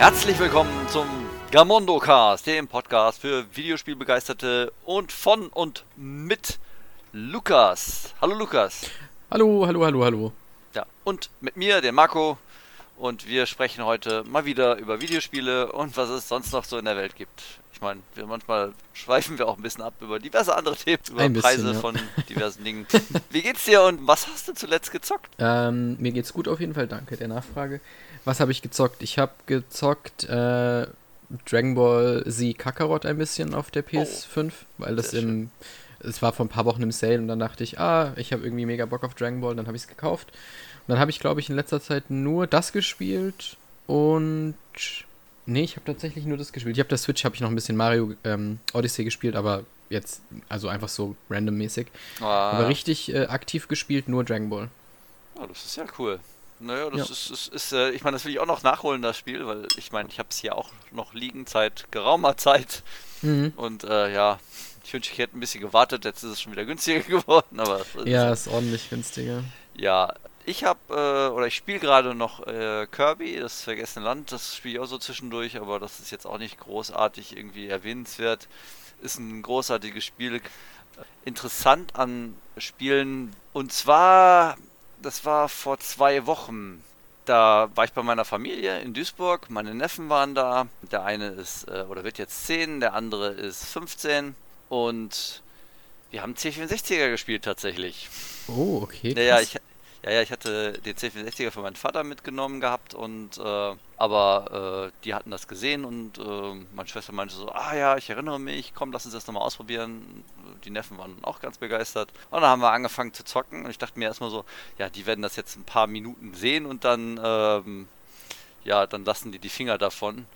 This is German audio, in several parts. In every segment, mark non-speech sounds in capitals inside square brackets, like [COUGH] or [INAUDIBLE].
Herzlich willkommen zum Gamondo Cast, dem Podcast für Videospielbegeisterte und von und mit Lukas. Hallo Lukas. Hallo, hallo, hallo, hallo. Ja, und mit mir, dem Marco. Und wir sprechen heute mal wieder über Videospiele und was es sonst noch so in der Welt gibt. Ich meine, wir manchmal schweifen wir auch ein bisschen ab über diverse andere Themen, über bisschen, Preise ja. von [LAUGHS] diversen Dingen. Wie geht's dir und was hast du zuletzt gezockt? Ähm, mir geht's gut auf jeden Fall, danke der Nachfrage. Was habe ich gezockt? Ich habe gezockt äh, Dragon Ball Z Kakarot ein bisschen auf der PS5, weil das Oh, im es war vor ein paar Wochen im Sale und dann dachte ich, ah, ich habe irgendwie mega Bock auf Dragon Ball, dann habe ich es gekauft. Und dann habe ich, glaube ich, in letzter Zeit nur das gespielt und nee, ich habe tatsächlich nur das gespielt. Ich habe der Switch habe ich noch ein bisschen Mario ähm, Odyssey gespielt, aber jetzt also einfach so randommäßig. Ah, Aber richtig äh, aktiv gespielt nur Dragon Ball. oh, das ist ja cool. Naja, das Ja. ist, ist, ist äh, ich meine, das will ich auch noch nachholen, das Spiel, weil ich meine, ich habe es hier auch noch liegen seit geraumer Zeit. Mhm. Und äh, ja, ich wünschte, ich hätte ein bisschen gewartet, jetzt ist es schon wieder günstiger [LAUGHS] geworden, aber ist Ja, ist ordentlich günstiger. Ja, ich habe, äh, oder ich spiele gerade noch äh, Kirby, das vergessene Land, das spiele ich auch so zwischendurch, aber das ist jetzt auch nicht großartig irgendwie erwähnenswert. Ist ein großartiges Spiel. Interessant an Spielen, und zwar, das war vor zwei Wochen. Da war ich bei meiner Familie in Duisburg, meine Neffen waren da. Der eine ist, äh, oder wird jetzt 10, der andere ist 15 und wir haben C64er gespielt tatsächlich. Oh, okay. Ja, ja, krass. ich, ja, ja, ich hatte den C64er für meinen Vater mitgenommen gehabt und äh, aber äh, die hatten das gesehen und äh, meine Schwester meinte so, ah ja, ich erinnere mich, komm, lass uns das nochmal ausprobieren. Die Neffen waren auch ganz begeistert. Und dann haben wir angefangen zu zocken und ich dachte mir erstmal so, ja, die werden das jetzt ein paar Minuten sehen und dann, ähm, ja, dann lassen die die Finger davon.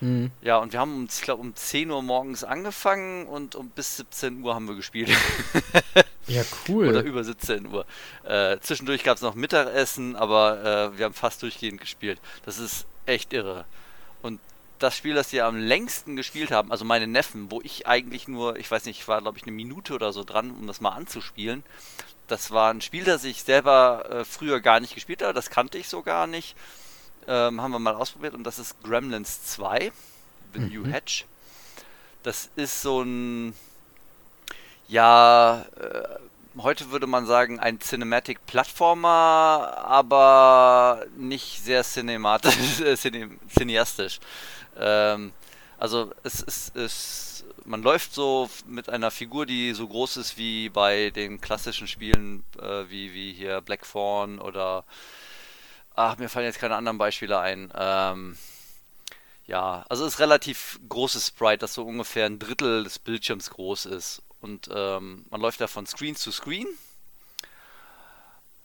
Mhm. Ja, und wir haben, um, ich glaube, um 10 Uhr morgens angefangen und um bis 17 Uhr haben wir gespielt. [LAUGHS] Ja, cool. Oder über 17 Uhr. Äh, zwischendurch gab es noch Mittagessen, aber äh, wir haben fast durchgehend gespielt. Das ist echt irre. Und das Spiel, das wir am längsten gespielt haben, also meine Neffen, wo ich eigentlich nur, ich weiß nicht, ich war glaube ich eine Minute oder so dran, um das mal anzuspielen. Das war ein Spiel, das ich selber äh, früher gar nicht gespielt habe, das kannte ich so gar nicht. Ähm, haben wir mal ausprobiert und das ist Gremlins 2, The New Mhm. Hatch. Das ist so ein, ja, äh, heute würde man sagen, ein Cinematic Plattformer, aber nicht sehr cinematisch, [LAUGHS] äh, cine, cineastisch. Ähm, also es ist, man läuft so mit einer Figur, die so groß ist wie bei den klassischen Spielen, äh, wie, wie hier Black Fawn oder ach, mir fallen jetzt keine anderen Beispiele ein. Ähm, ja, also es ist relativ großes Sprite, das so ungefähr ein Drittel des Bildschirms groß ist. Und ähm, man läuft da von Screen zu Screen.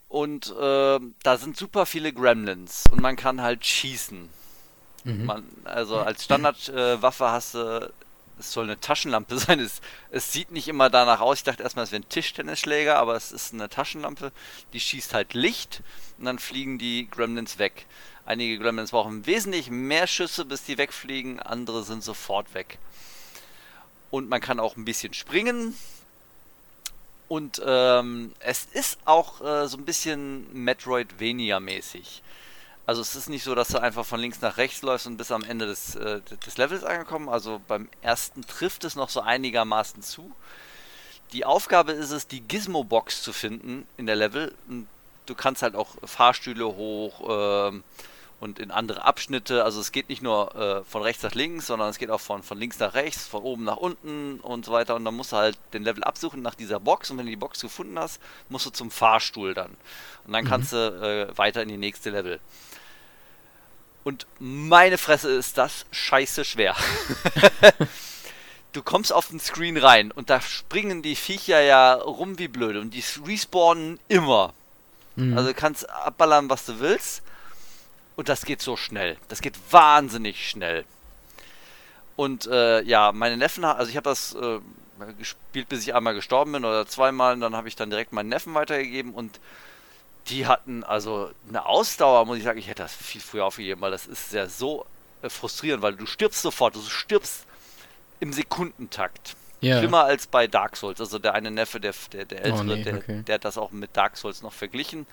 Und ähm, da sind super viele Gremlins und man kann halt schießen. Mhm. Man, also als Standardwaffe äh, hast du, es soll eine Taschenlampe [LAUGHS] sein. Es, es sieht nicht immer danach aus. Ich dachte erstmal, es wäre ein Tischtennisschläger, aber es ist eine Taschenlampe. Die schießt halt Licht und dann fliegen die Gremlins weg. Einige Gremlins brauchen wesentlich mehr Schüsse, bis die wegfliegen. Andere sind sofort weg. Und man kann auch ein bisschen springen. Und ähm, es ist auch äh, so ein bisschen Metroidvania-mäßig. Also es ist nicht so, dass du einfach von links nach rechts läufst und bis am Ende des, äh, des Levels angekommen. Also beim ersten trifft es noch so einigermaßen zu. Die Aufgabe ist es, die Gizmo-Box zu finden in der Level. Und du kannst halt auch Fahrstühle hoch ähm, und in andere Abschnitte. Also es geht nicht nur äh, von rechts nach links, sondern es geht auch von, von links nach rechts, von oben nach unten und so weiter. Und dann musst du halt den Level absuchen nach dieser Box. Und wenn du die Box gefunden hast, musst du zum Fahrstuhl dann. Und dann Mhm. kannst du äh, weiter in die nächste Level. Und meine Fresse ist das scheiße schwer. [LAUGHS] du kommst auf den Screen rein und da springen die Viecher ja rum wie blöde und die respawnen immer. Mhm. Also du kannst abballern, was du willst. Und das geht so schnell. Das geht wahnsinnig schnell. Und äh, ja, meine Neffen, also ich habe das äh, gespielt, bis ich einmal gestorben bin oder zweimal. Und dann habe ich dann direkt meinen Neffen weitergegeben. Und die hatten also eine Ausdauer, muss ich sagen. Ich hätte das viel früher aufgegeben, weil das ist ja so äh, frustrierend, weil du stirbst sofort. Du stirbst im Sekundentakt. Ja. Schlimmer als bei Dark Souls. Also der eine Neffe, der, der, der ältere, Oh, nee, der, okay. der hat das auch mit Dark Souls noch verglichen.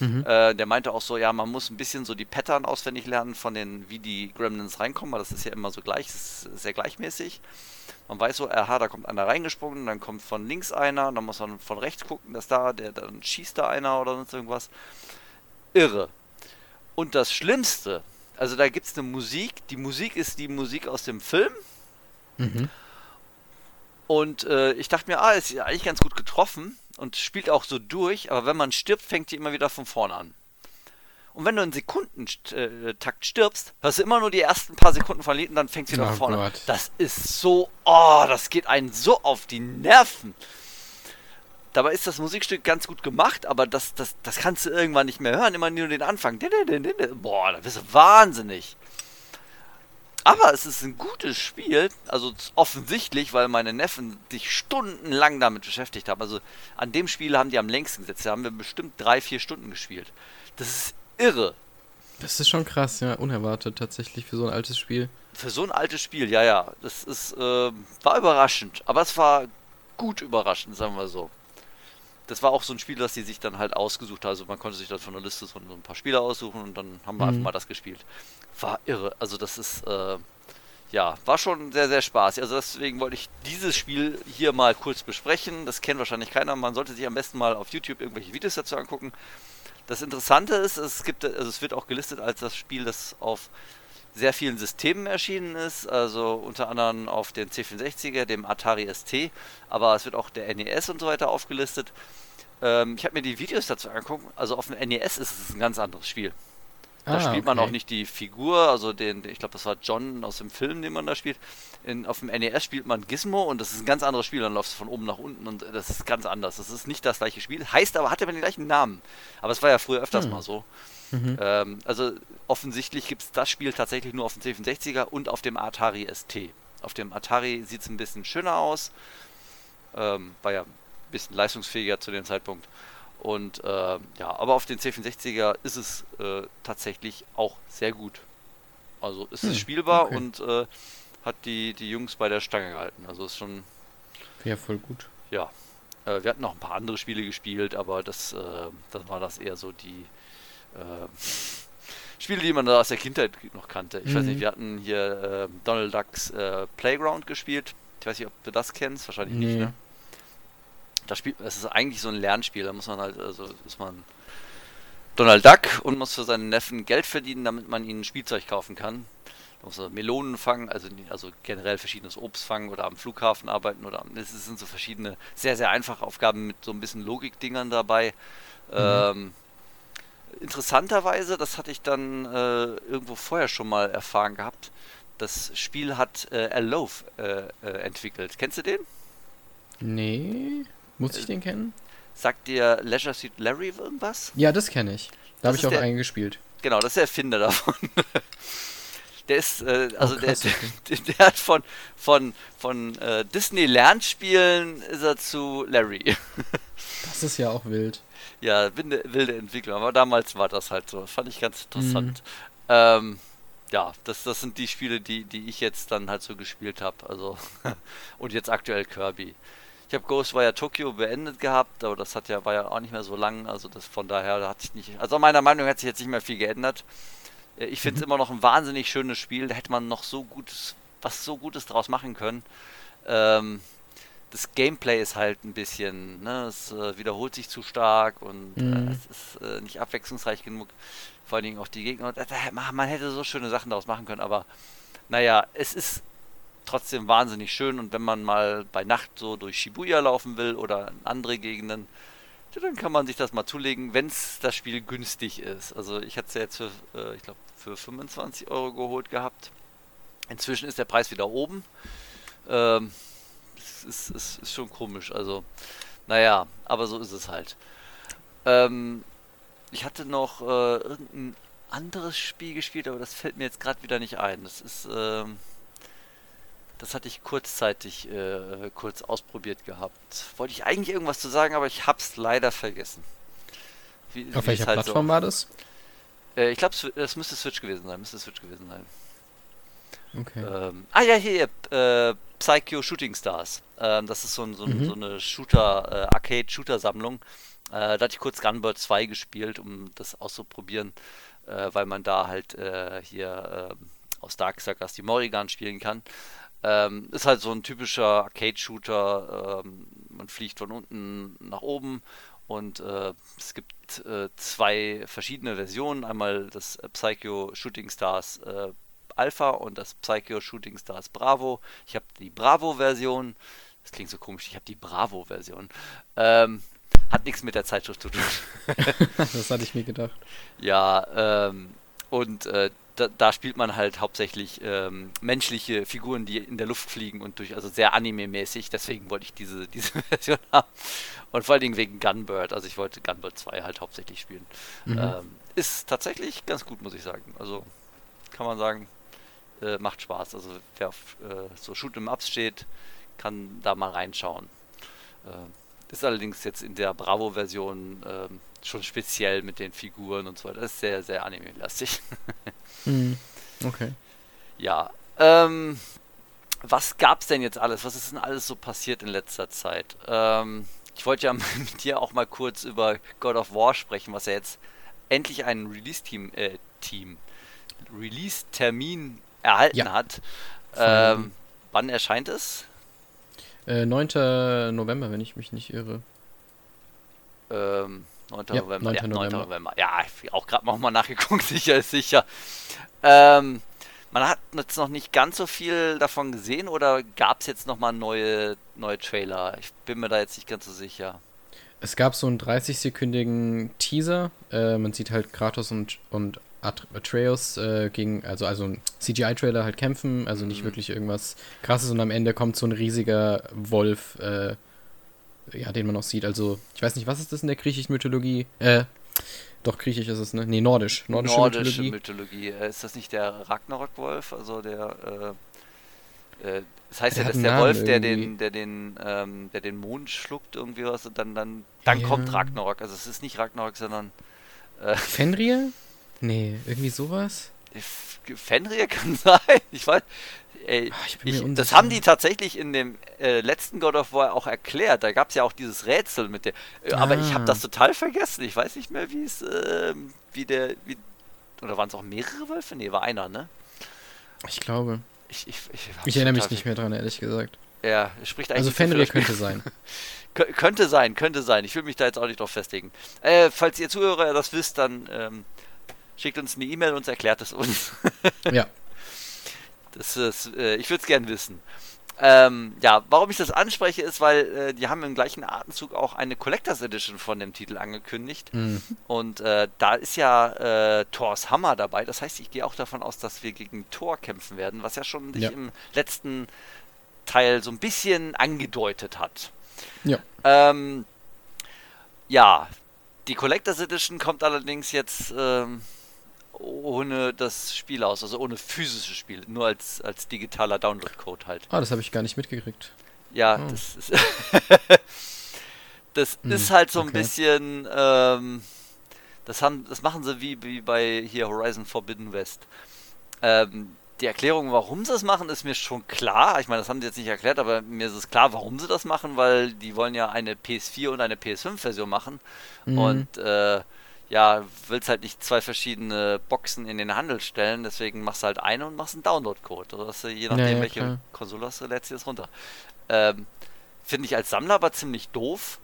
Mhm. Äh, der meinte auch so, ja, man muss ein bisschen so die Pattern auswendig lernen von den, wie die Gremlins reinkommen, weil das ist ja immer so gleich, das ist sehr gleichmäßig. Man weiß so, aha, da kommt einer reingesprungen, dann kommt von links einer, dann muss man von rechts gucken, dass da, der, dann schießt da einer oder sonst irgendwas. Irre. Und das Schlimmste, also da gibt es eine Musik, die Musik ist die Musik aus dem Film. Mhm. Und äh, ich dachte mir, ah, ist ja eigentlich ganz gut getroffen und spielt auch so durch, aber wenn man stirbt, fängt die immer wieder von vorne an. Und wenn du in Sekundentakt stirbst, hörst du immer nur die ersten paar Sekunden von Lied und dann fängt sie wieder Oh von vorne an. Gott. Das ist so, oh, das geht einen so auf die Nerven. Dabei ist das Musikstück ganz gut gemacht, aber das, das, das kannst du irgendwann nicht mehr hören, immer nur den Anfang. Boah, da bist du wahnsinnig. Aber es ist ein gutes Spiel, also offensichtlich, weil meine Neffen sich stundenlang damit beschäftigt haben. Also an dem Spiel haben die am längsten gesetzt. Da haben wir bestimmt drei, vier Stunden gespielt. Das ist irre. Das ist schon krass, ja, unerwartet tatsächlich für so ein altes Spiel. Für so ein altes Spiel, ja, ja. Das ist, ähm, war überraschend. Aber es war gut überraschend, sagen wir so. Das war auch so ein Spiel, das die sich dann halt ausgesucht haben. Also man konnte sich dann von der Liste so ein paar Spieler aussuchen und dann haben wir Mhm. einfach mal das gespielt. War irre. Also das ist, äh, ja, war schon sehr, sehr spaßig. Also deswegen wollte ich dieses Spiel hier mal kurz besprechen. Das kennt wahrscheinlich keiner. Man sollte sich am besten mal auf YouTube irgendwelche Videos dazu angucken. Das Interessante ist, es gibt, also es wird auch gelistet als das Spiel, das auf sehr vielen Systemen erschienen ist, also unter anderem auf den C64er, dem Atari ST, aber es wird auch der NES und so weiter aufgelistet. Ähm, ich habe mir die Videos dazu angeguckt, also auf dem NES ist es ein ganz anderes Spiel. Da Ah, spielt man okay. auch nicht die Figur, also den, ich glaube, das war John aus dem Film, den man da spielt. In, auf dem NES spielt man Gizmo und das ist ein ganz anderes Spiel, dann läuft es von oben nach unten und das ist ganz anders. Das ist nicht das gleiche Spiel, heißt aber, hat aber den gleichen Namen. Aber es war ja früher öfters Hm. mal so. Mhm. Ähm, also offensichtlich gibt es das Spiel tatsächlich nur auf dem C64er und auf dem Atari ST. Auf dem Atari sieht es ein bisschen schöner aus. Ähm, war ja ein bisschen leistungsfähiger zu dem Zeitpunkt. Und ähm, ja, aber auf den C64er ist es äh, tatsächlich auch sehr gut. Also ist es Hm, spielbar okay. und äh, hat die, die Jungs bei der Stange gehalten. Also ist schon Ja, voll gut. ja, äh, wir hatten noch ein paar andere Spiele gespielt, aber das, äh, das war das eher so die äh, Spiele, die man da aus der Kindheit noch kannte. Ich weiß Mhm. nicht, wir hatten hier äh, Donald Ducks äh, Playground gespielt. Ich weiß nicht, ob du das kennst, wahrscheinlich nicht, Nee. ne? Das Spiel, es ist eigentlich so ein Lernspiel, da muss man halt, also ist man Donald Duck und muss für seinen Neffen Geld verdienen, damit man ihnen Spielzeug kaufen kann. Da muss er Melonen fangen, also, also generell verschiedenes Obst fangen oder am Flughafen arbeiten oder es sind so verschiedene, sehr, sehr einfache Aufgaben mit so ein bisschen Logikdingern dabei. Ähm, interessanterweise, das hatte ich dann äh, irgendwo vorher schon mal erfahren gehabt, das Spiel hat äh, Alof äh, äh, entwickelt. Kennst du den? Nee. Muss ich Äh, den kennen? Sagt dir Leisure Suit Larry irgendwas? Ja, das kenne ich. Da habe ich auch der- einen gespielt. Genau, das ist der Erfinder davon. [LAUGHS] Der ist, äh, also Oh, der, krass, der, [LAUGHS] der, der hat von, von, von äh, Disney Lernspielen ist er zu Larry. [LAUGHS] Das ist ja auch wild. Ja, wilde, wilde Entwicklung. Aber damals war das halt so. Das fand ich ganz interessant. Mhm. Ähm, ja, das, das sind die Spiele, die, die ich jetzt dann halt so gespielt habe. Also, [LAUGHS] und jetzt aktuell Kirby. Ich habe Ghostwire Tokyo beendet gehabt, aber das hat ja, war ja auch nicht mehr so lang. Also das von daher da hat sich nicht. Also meiner Meinung nach hat sich jetzt nicht mehr viel geändert. Äh, Ich finde es immer noch ein wahnsinnig schönes Spiel. Da hätte man noch so gutes, was so Gutes draus machen können. Ähm, das Gameplay ist halt ein bisschen, ne, es äh, wiederholt sich zu stark und Mhm. äh, es ist äh, nicht abwechslungsreich genug. Vor allen Dingen auch die Gegner. Und, äh, man hätte so schöne Sachen daraus machen können, aber naja, es ist trotzdem wahnsinnig schön und wenn man mal bei Nacht so durch Shibuya laufen will oder in andere Gegenden, ja, dann kann man sich das mal zulegen, wenn es das Spiel günstig ist. Also ich hatte es ja jetzt für, äh, ich glaube, für 25 Euro geholt gehabt. Inzwischen ist der Preis wieder oben. Ähm, ist, ist, ist schon komisch. Also, naja, aber so ist es halt. Ähm, ich hatte noch äh, irgendein anderes Spiel gespielt, aber das fällt mir jetzt gerade wieder nicht ein. Das ist, ähm, das hatte ich kurzzeitig äh, kurz ausprobiert gehabt. Wollte ich eigentlich irgendwas zu sagen, aber ich hab's leider vergessen. Wie, Auf welcher halt Plattform war das? So. Äh, ich glaube, das müsste Switch gewesen sein. Müsste Switch gewesen sein. Okay. Ähm, ah ja, hier, äh, Psycho Shooting Stars. Ähm, das ist so, so, mhm. so eine Shooter, äh, Arcade-Shooter-Sammlung. Äh, da hatte ich kurz Gunbird 2 gespielt, um das auszuprobieren, äh, weil man da halt äh, hier ähm, aus Darksuckers die Morrigan spielen kann. Ähm, ist halt so ein typischer Arcade-Shooter. Ähm, man fliegt von unten nach oben und äh, es gibt äh, zwei verschiedene Versionen. Einmal das Psycho Shooting Stars äh, Alpha und das Psycho Shooting Stars Bravo. Ich habe die Bravo-Version. Das klingt so komisch, ich habe die Bravo-Version. Ähm, hat nichts mit der Zeitschrift zu tun. [LAUGHS] das hatte ich mir gedacht. Ja, ähm, und äh, da, da, spielt man halt hauptsächlich ähm, menschliche Figuren, die in der Luft fliegen und durch, also sehr anime-mäßig. Deswegen wollte ich diese, [LAUGHS] diese Version haben. Und vor allen Dingen wegen Gunbird. Also ich wollte Gunbird 2 halt hauptsächlich spielen. Mhm. Ähm, ist tatsächlich ganz gut, muss ich sagen. Also kann man sagen, äh, macht Spaß. Also wer auf äh, so Shoot 'em Ups steht, kann da mal reinschauen. Äh, ist allerdings jetzt in der Bravo-Version ähm, schon speziell mit den Figuren und so weiter. Das ist sehr, sehr anime-lastig. [LAUGHS] mhm. Okay. Ja. Ähm, was gab's denn jetzt alles? Was ist denn alles so passiert in letzter Zeit? Ähm, ich wollte ja [LAUGHS] mit dir auch mal kurz über God of War sprechen, was ja jetzt endlich einen Release-Team, äh, Team, Release-Termin erhalten ja. hat. Ähm, wann erscheint es? Äh, 9. November, wenn ich mich nicht irre. Ähm, 9. Ja, November. 9. Ja, 9. November. November. Ja, ich auch gerade nochmal [LAUGHS] nachgeguckt, sicher ist sicher. Ähm, man hat jetzt noch nicht ganz so viel davon gesehen oder gab es jetzt nochmal neue, neue Trailer? Ich bin mir da jetzt nicht ganz so sicher. Es gab so einen 30-sekündigen Teaser. Äh, man sieht halt Kratos und, und Atreus äh, gegen, also, also ein CGI-Trailer halt kämpfen, also nicht mhm. wirklich irgendwas krasses und am Ende kommt so ein riesiger Wolf, äh, ja, den man auch sieht. Also, ich weiß nicht, was ist das in der griechischen Mythologie? Äh, doch, griechisch ist es, ne? Nee, nordisch. Nordische, Nordische Mythologie. Mythologie. Ist das nicht der Ragnarok-Wolf? Also der, äh, äh das heißt der ja, dass der Wolf, der den, der den, ähm, der den Mond schluckt, irgendwie was, und dann, dann, dann ja. kommt Ragnarok. Also es ist nicht Ragnarok, sondern. Äh, Fenrir? [LAUGHS] Nee, irgendwie sowas? Fenrir kann [LAUGHS] sein. Ich weiß. Ey, Ach, ich ich, das haben die tatsächlich in dem äh, letzten God of War auch erklärt. Da gab es ja auch dieses Rätsel mit der. Äh, ah. Aber ich habe das total vergessen. Ich weiß nicht mehr, wie es, äh, wie der, wie, oder waren es auch mehrere Wölfe? Nee, war einer, ne? Ich glaube. Ich, ich, ich, ich erinnere mich nicht mehr dran, ehrlich gesagt. Ja, spricht eigentlich. Also Fenrir könnte sein. [LAUGHS] könnte sein, könnte sein. Ich will mich da jetzt auch nicht drauf festlegen. Äh, falls ihr Zuhörer das wisst, dann ähm, schickt uns eine E-Mail und erklärt es uns. [LAUGHS] ja. Das ist, äh, ich würde es gern wissen. Ähm, ja, warum ich das anspreche, ist, weil äh, die haben im gleichen Atemzug auch eine Collectors Edition von dem Titel angekündigt. Mhm. Und äh, da ist ja äh, Thors Hammer dabei. Das heißt, ich gehe auch davon aus, dass wir gegen Thor kämpfen werden, was ja schon sich ja. im letzten Teil so ein bisschen angedeutet hat. Ja. Ähm, ja, die Collectors Edition kommt allerdings jetzt ähm, ohne das Spiel aus, also ohne physisches Spiel, nur als, als digitaler Download-Code halt. Ah, das habe ich gar nicht mitgekriegt. Ja, oh. das ist. [LAUGHS] das hm, ist halt so ein bisschen. Ähm, das, haben, das machen sie wie, wie bei hier Horizon Forbidden West. Ähm, die Erklärung, warum sie das machen, ist mir schon klar. Ich meine, das haben sie jetzt nicht erklärt, aber mir ist es klar, warum sie das machen, weil die wollen ja eine PS4 und eine PS5-Version machen. Mhm. Und äh, ja, willst halt nicht zwei verschiedene Boxen in den Handel stellen, deswegen machst du halt eine und machst einen Download-Code. Oder dass je nachdem, ja, ja, welche klar. Konsole hast du, lädst du das runter. Ähm, Finde ich als Sammler aber ziemlich doof.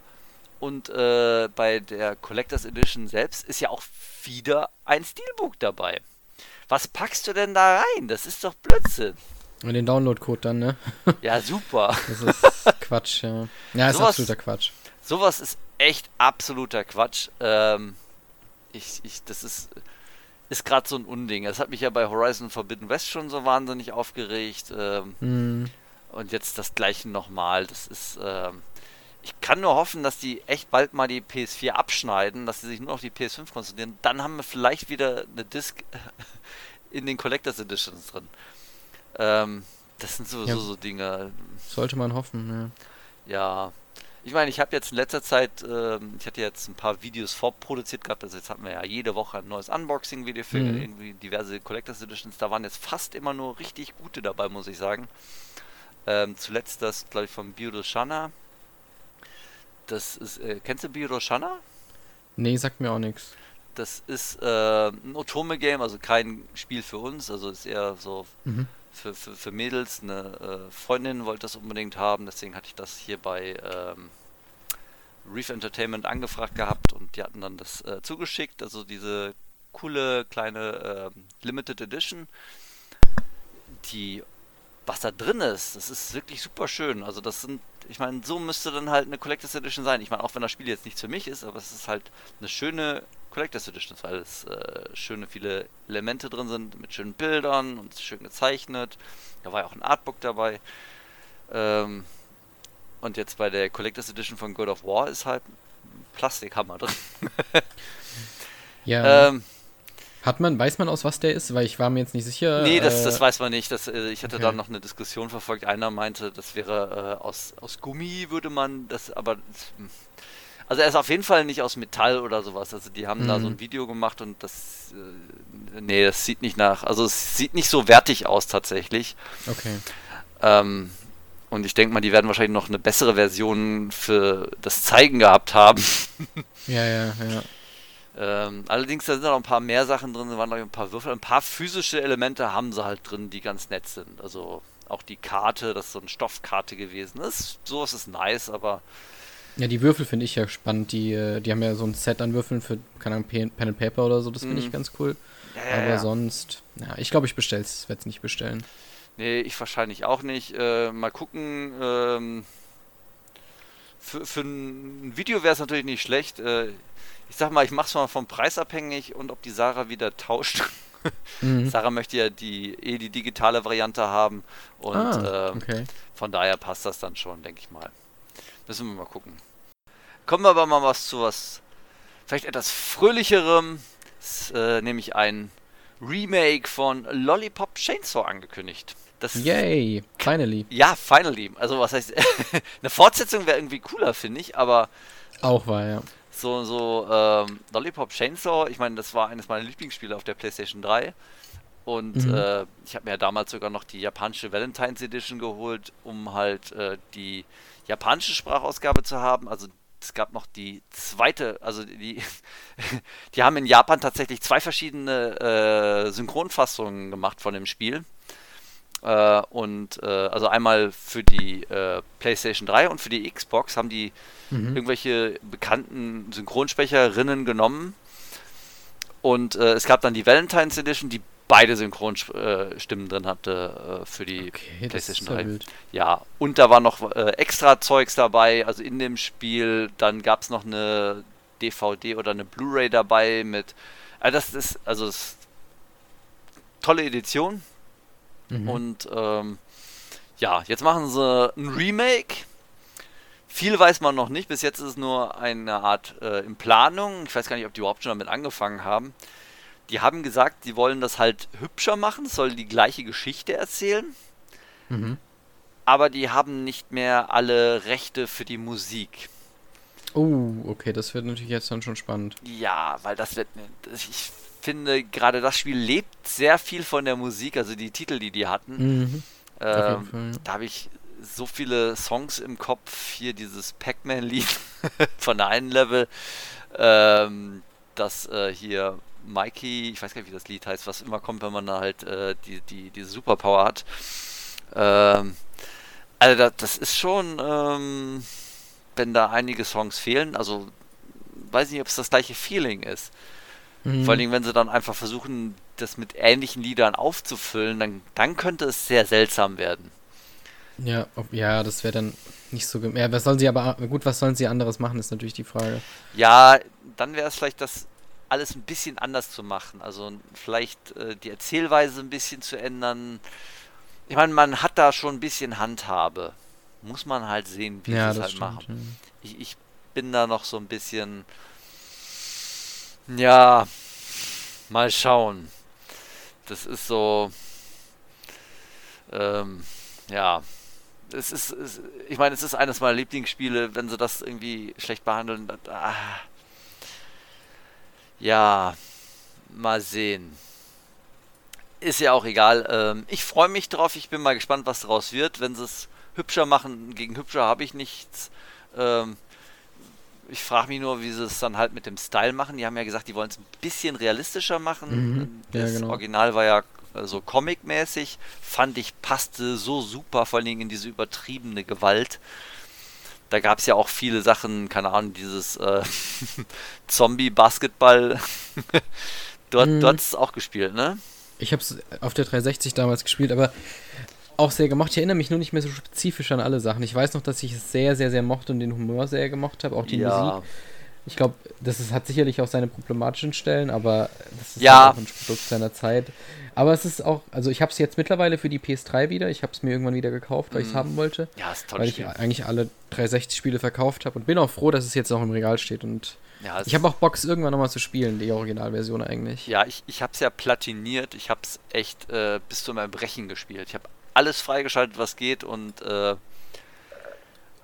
Und äh, bei der Collectors Edition selbst ist ja auch wieder ein Steelbook dabei. Was packst du denn da rein? Das ist doch Blödsinn. Und den Download-Code dann, ne? [LAUGHS] Ja, super. Das ist Quatsch, ja. Ja, ist sowas, absoluter Quatsch. Sowas ist echt absoluter Quatsch. Ähm, ich, ich, das ist, ist gerade so ein Unding. Das hat mich ja bei Horizon Forbidden West schon so wahnsinnig aufgeregt. Ähm, mm. Und jetzt das gleiche nochmal. Das ist, ähm, ich kann nur hoffen, dass die echt bald mal die PS4 abschneiden, dass sie sich nur auf die PS5 konzentrieren. Dann haben wir vielleicht wieder eine Disc [LAUGHS] in den Collectors Editions drin. Ähm, das sind sowieso ja. so Dinge. Sollte man hoffen, ja. Ja. Ich meine, ich habe jetzt in letzter Zeit, ähm, ich hatte jetzt ein paar Videos vorproduziert gehabt, also jetzt hatten wir ja jede Woche ein neues Unboxing-Video für Mhm. irgendwie diverse Collectors Editions. Da waren jetzt fast immer nur richtig gute dabei, muss ich sagen. Ähm, zuletzt das, glaube ich, von Biro Shana. Das ist, äh, kennst du Biro Shana? Nee, sagt mir auch nichts. Das ist äh, ein Otome-Game, also kein Spiel für uns, also ist eher so Mhm. Für, für, für Mädels. Eine äh, Freundin wollte das unbedingt haben, deswegen hatte ich das hier bei ähm, Reef Entertainment angefragt gehabt und die hatten dann das äh, zugeschickt. Also diese coole kleine ähm, Limited Edition, die was da drin ist, das ist wirklich super schön. Also das sind, ich meine, so müsste dann halt eine Collectors Edition sein. Ich meine, auch wenn das Spiel jetzt nichts für mich ist, aber es ist halt eine schöne Collectors Edition, weil es äh, schöne viele Elemente drin sind mit schönen Bildern und schön gezeichnet. Da war ja auch ein Artbook dabei. Ähm, und jetzt bei der Collectors Edition von God of War ist halt ein Plastikhammer drin. [LAUGHS] Ja. Ähm, Hat man, weiß man aus was der ist? Weil ich war mir jetzt nicht sicher. nee, das, äh, das weiß man nicht. Das, äh, ich hatte okay. dann noch eine Diskussion verfolgt. Einer meinte, das wäre äh, aus, aus Gummi, würde man das, aber. hm. Also er ist auf jeden Fall nicht aus Metall oder sowas. Also die haben da Mhm. so ein Video gemacht und das. Äh, nee, das sieht nicht nach. Also es sieht nicht so wertig aus tatsächlich. Okay. Ähm, und ich denke mal, die werden wahrscheinlich noch eine bessere Version für das Zeigen gehabt haben. [LAUGHS] Ja, ja, ja. Ähm, allerdings, da sind noch ein paar mehr Sachen drin, da waren noch ein paar Würfel, ein paar physische Elemente haben sie halt drin, die ganz nett sind. Also auch die Karte, das ist so eine Stoffkarte gewesen. Ist, sowas ist nice, aber Ja, die Würfel finde ich ja spannend. Die, äh, die haben ja so ein Set an Würfeln für, keine Ahnung, Pen and Paper oder so. Das finde ich Mhm. ganz cool. ja, Aber ja. sonst, ja, ich glaube, ich bestelle es. werde es nicht bestellen. Nee, ich wahrscheinlich auch nicht. Äh, mal gucken. Ähm, für, für ein Video wäre es natürlich nicht schlecht. Äh, ich sag mal, ich mach's mal vom Preis abhängig und ob die Sarah wieder tauscht. [LAUGHS] Mhm. Sarah möchte ja die eh die digitale Variante haben und ah, ähm, okay. Von daher passt das dann schon, denke ich mal. Müssen wir mal gucken. Kommen wir aber mal was zu was vielleicht etwas fröhlicherem, ist, äh, nämlich ein Remake von Lollipop Chainsaw angekündigt. Das Yay, finally. ja, finally. Also was heißt [LAUGHS] eine Fortsetzung wäre irgendwie cooler, finde ich, aber Auch war, ja. so so ähm, Lollipop Chainsaw, ich meine, das war eines meiner Lieblingsspiele auf der PlayStation 3 und Mhm. äh, ich habe mir ja damals sogar noch die japanische Valentine's Edition geholt, um halt äh, die japanische Sprachausgabe zu haben. Also es gab noch die zweite, also die, [LAUGHS] die haben in Japan tatsächlich zwei verschiedene äh, Synchronfassungen gemacht von dem Spiel. Äh, und äh, also einmal für die äh, PlayStation 3 und für die Xbox haben die Mhm. irgendwelche bekannten Synchronsprecherinnen genommen. Und äh, es gab dann die Valentine's Edition, die beide Synchronstimmen drin hatte äh, für die Okay, PlayStation ist ja 3. wild. Ja, und da war noch äh, extra Zeugs dabei, also in dem Spiel. Dann gab es noch eine DVD oder eine Blu-ray dabei mit. Also das ist, also das ist tolle Edition. Mhm. Und ähm, ja, jetzt machen sie ein Remake. Viel weiß man noch nicht. Bis jetzt ist es nur eine Art äh, in Planung. Ich weiß gar nicht, ob die überhaupt schon damit angefangen haben. Die haben gesagt, sie wollen das halt hübscher machen. Es soll die gleiche Geschichte erzählen. Mhm. Aber die haben nicht mehr alle Rechte für die Musik. Oh, okay, das wird natürlich jetzt dann schon spannend. Ja, weil das wird. Ich finde, gerade das Spiel lebt sehr viel von der Musik, also die Titel, die die hatten. Mhm. Auf jeden Ähm, Fall. Da habe ich so viele Songs im Kopf. Hier dieses Pac-Man-Lied [LAUGHS] von der einen Level. Ähm, das äh, hier Mikey, ich weiß gar nicht, wie das Lied heißt, was immer kommt, wenn man da halt äh, die, die, diese Superpower hat. Ähm, also das, das ist schon, ähm, wenn da einige Songs fehlen, also weiß nicht, ob es das gleiche Feeling ist. Mhm. Vor allen Dingen, wenn sie dann einfach versuchen, das mit ähnlichen Liedern aufzufüllen, dann, dann könnte es sehr seltsam werden. Ja, ob, ja, das wäre dann nicht so. Ja, was sollen sie aber. Gut, was sollen sie anderes machen, ist natürlich die Frage. Ja, dann wäre es vielleicht das alles ein bisschen anders zu machen. Also vielleicht äh, die Erzählweise ein bisschen zu ändern. Ich meine, man hat da schon ein bisschen Handhabe. Muss man halt sehen, wie ja, sie es das halt stimmt. machen. Ich, ich bin da noch so ein bisschen. Ja, mal schauen. Das ist so. Ähm, ja. es ist, es, ich meine, es ist eines meiner Lieblingsspiele, wenn sie das irgendwie schlecht behandeln. Ah. Ja, mal sehen. Ist ja auch egal. Ähm, ich freue mich drauf. Ich bin mal gespannt, was daraus wird. Wenn sie es hübscher machen, gegen hübscher habe ich nichts. Ähm, ich frage mich nur, wie sie es dann halt mit dem Style machen. Die haben ja gesagt, die wollen es ein bisschen realistischer machen. Mhm. Ja, das genau. Original war ja äh, so comic-mäßig. Fand ich, passte so super, vor allen Dingen in diese übertriebene Gewalt. Da gab es ja auch viele Sachen, keine Ahnung, dieses äh, [LAUGHS] Zombie-Basketball. [LAUGHS] dort Mhm. dort ist es auch gespielt, ne? Ich habe es auf der 360 damals gespielt, aber auch sehr gemocht. Ich erinnere mich nur nicht mehr so spezifisch an alle Sachen. Ich weiß noch, dass ich es sehr, sehr, sehr mochte und den Humor sehr gemocht habe, auch die Musik. Ich glaube, das ist, hat sicherlich auch seine problematischen Stellen, aber das ist Ja. halt auch ein Produkt seiner Zeit. Aber es ist auch, also ich habe es jetzt mittlerweile für die PS3 wieder. Ich habe es mir irgendwann wieder gekauft, weil ich es Mhm. haben wollte, Ja, ist ein weil ich Spiel. eigentlich alle 360-Spiele verkauft habe und bin auch froh, dass es jetzt auch im Regal steht. Und Ja, ich habe auch Bock, es irgendwann nochmal zu spielen, die Originalversion eigentlich. Ja, ich, ich habe es ja platiniert. Ich habe es echt äh, bis zum Erbrechen gespielt. Ich habe alles freigeschaltet, was geht und äh,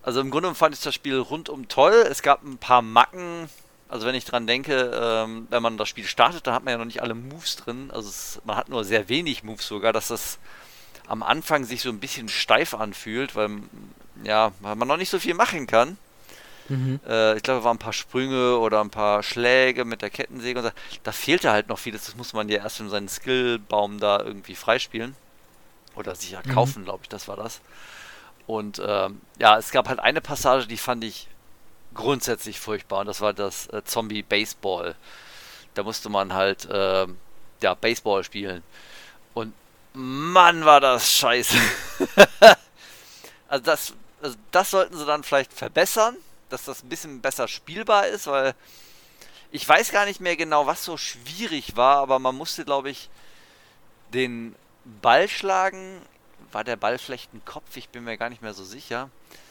also im Grunde fand ich das Spiel rundum toll. Es gab ein paar Macken. Also wenn ich dran denke, ähm, wenn man das Spiel startet, da hat man ja noch nicht alle Moves drin. Also es, man hat nur sehr wenig Moves sogar, dass das am Anfang sich so ein bisschen steif anfühlt, weil ja, weil man noch nicht so viel machen kann. Mhm. Äh, ich glaube, es waren ein paar Sprünge oder ein paar Schläge mit der Kettensäge und so. Da fehlte halt noch vieles. Das muss man ja erst in seinen Skillbaum da irgendwie freispielen. Oder sich ja Mhm. kaufen, glaube ich, das war das. Und ähm, ja, es gab halt eine Passage, die fand ich grundsätzlich furchtbar. Und das war das äh, Zombie Baseball. Da musste man halt ähm, ja, Baseball spielen. Und Mann, war das scheiße. [LAUGHS] also das, also das sollten sie dann vielleicht verbessern, dass das ein bisschen besser spielbar ist, weil ich weiß gar nicht mehr genau, was so schwierig war, aber man musste, glaube ich, den Ball schlagen. War der Ball vielleicht ein Kopf? Ich bin mir gar nicht mehr so sicher.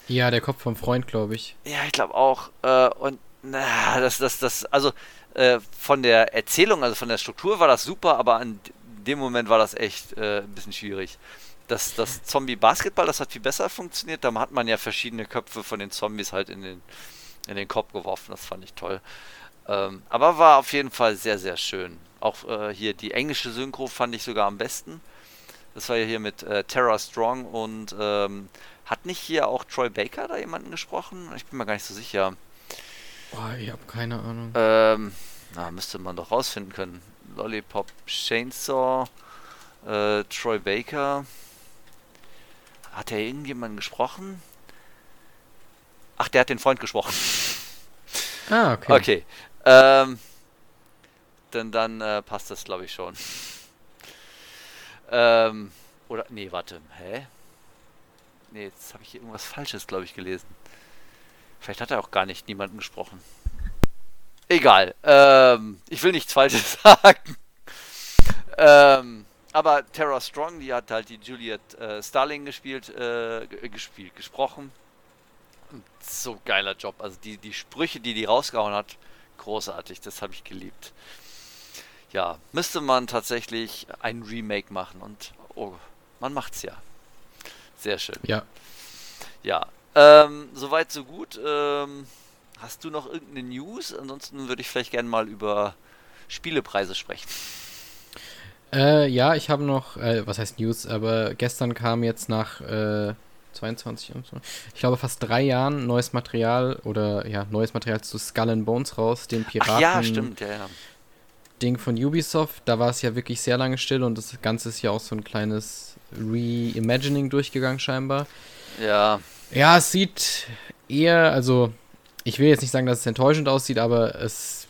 Ja, der Kopf vom Freund, glaube ich. Ja, ich glaube auch. Äh, und na, das, das, das, also äh, von der Erzählung, also von der Struktur war das super, aber an dem Moment war das echt äh, ein bisschen schwierig. Das, das Zombie-Basketball, das hat viel besser funktioniert. Da hat man ja verschiedene Köpfe von den Zombies halt in den, in den Korb geworfen. Das fand ich toll. Ähm, aber war auf jeden Fall sehr, sehr schön. Auch äh, hier die englische Synchro fand ich sogar am besten. Das war ja hier mit äh, Tara Strong und ähm, hat nicht hier auch Troy Baker da jemanden gesprochen? Ich bin mir gar nicht so sicher. Boah, ich habe keine Ahnung. Ähm, na, müsste man doch rausfinden können. Lollipop Chainsaw, äh, Troy Baker. Hat er irgendjemanden gesprochen? Ach, der hat den Freund gesprochen. [LAUGHS] Ah, okay. Okay. Ähm, dann dann äh, passt das, glaube ich, schon. Ähm, oder, nee, warte. Hä? Nee, jetzt habe ich hier irgendwas Falsches, glaube ich, gelesen. Vielleicht hat er auch gar nicht niemanden gesprochen. Egal. Ähm, ich will nichts Falsches [LAUGHS] sagen. Ähm, aber Tara Strong, die hat halt die Juliet äh, Starling gespielt, äh, g- gespielt, gesprochen. So geiler Job. Also die, die Sprüche, die die rausgehauen hat, großartig. Das habe ich geliebt. Ja, müsste man tatsächlich ein Remake machen und oh, man macht's ja. Sehr schön. Ja. Ja, ähm, soweit so gut. Ähm, hast du noch irgendeine News? Ansonsten würde ich vielleicht gerne mal über Spielepreise sprechen. Äh, ja, ich habe noch, äh, was heißt News, aber gestern kam jetzt nach äh, 22, und so, ich glaube fast drei Jahren neues Material oder ja, neues Material zu Skull and Bones raus, dem Piraten. Ach ja, stimmt, ja, ja. Ding von Ubisoft. Da war es ja wirklich sehr lange still und das Ganze ist ja auch so ein kleines Reimagining durchgegangen scheinbar. Ja, Ja, es sieht eher, also ich will jetzt nicht sagen, dass es enttäuschend aussieht, aber es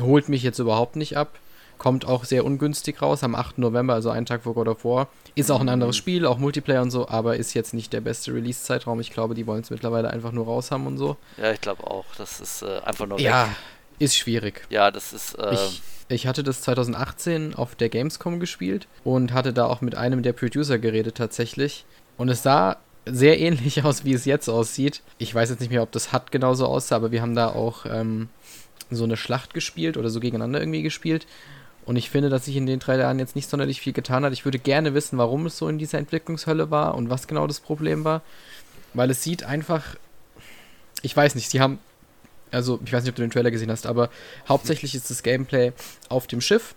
holt mich jetzt überhaupt nicht ab. Kommt auch sehr ungünstig raus am 8. November, also einen Tag vor God of War. Ist auch ein anderes Spiel, auch Multiplayer und so, aber ist jetzt nicht der beste Release-Zeitraum. Ich glaube, die wollen es mittlerweile einfach nur raus haben und so. ja, ich glaube auch. Das ist äh, einfach nur Ja, weg. Ist schwierig. Ja, das ist. Äh, Ich, ich hatte das 2018 auf der Gamescom gespielt und hatte da auch mit einem der Producer geredet tatsächlich. Und es sah sehr ähnlich [LAUGHS] aus, wie es jetzt aussieht. Ich weiß jetzt nicht mehr, ob das HUD genauso aussah, aber wir haben da auch ähm, so eine Schlacht gespielt oder so gegeneinander irgendwie gespielt. Und ich finde, dass sich in den drei Jahren jetzt nicht sonderlich viel getan hat. Ich würde gerne wissen, warum es so in dieser Entwicklungshölle war und was genau das Problem war. Weil es sieht einfach. Ich weiß nicht, sie haben. Also, ich weiß nicht, ob du den Trailer gesehen hast, aber hauptsächlich ist das Gameplay auf dem Schiff.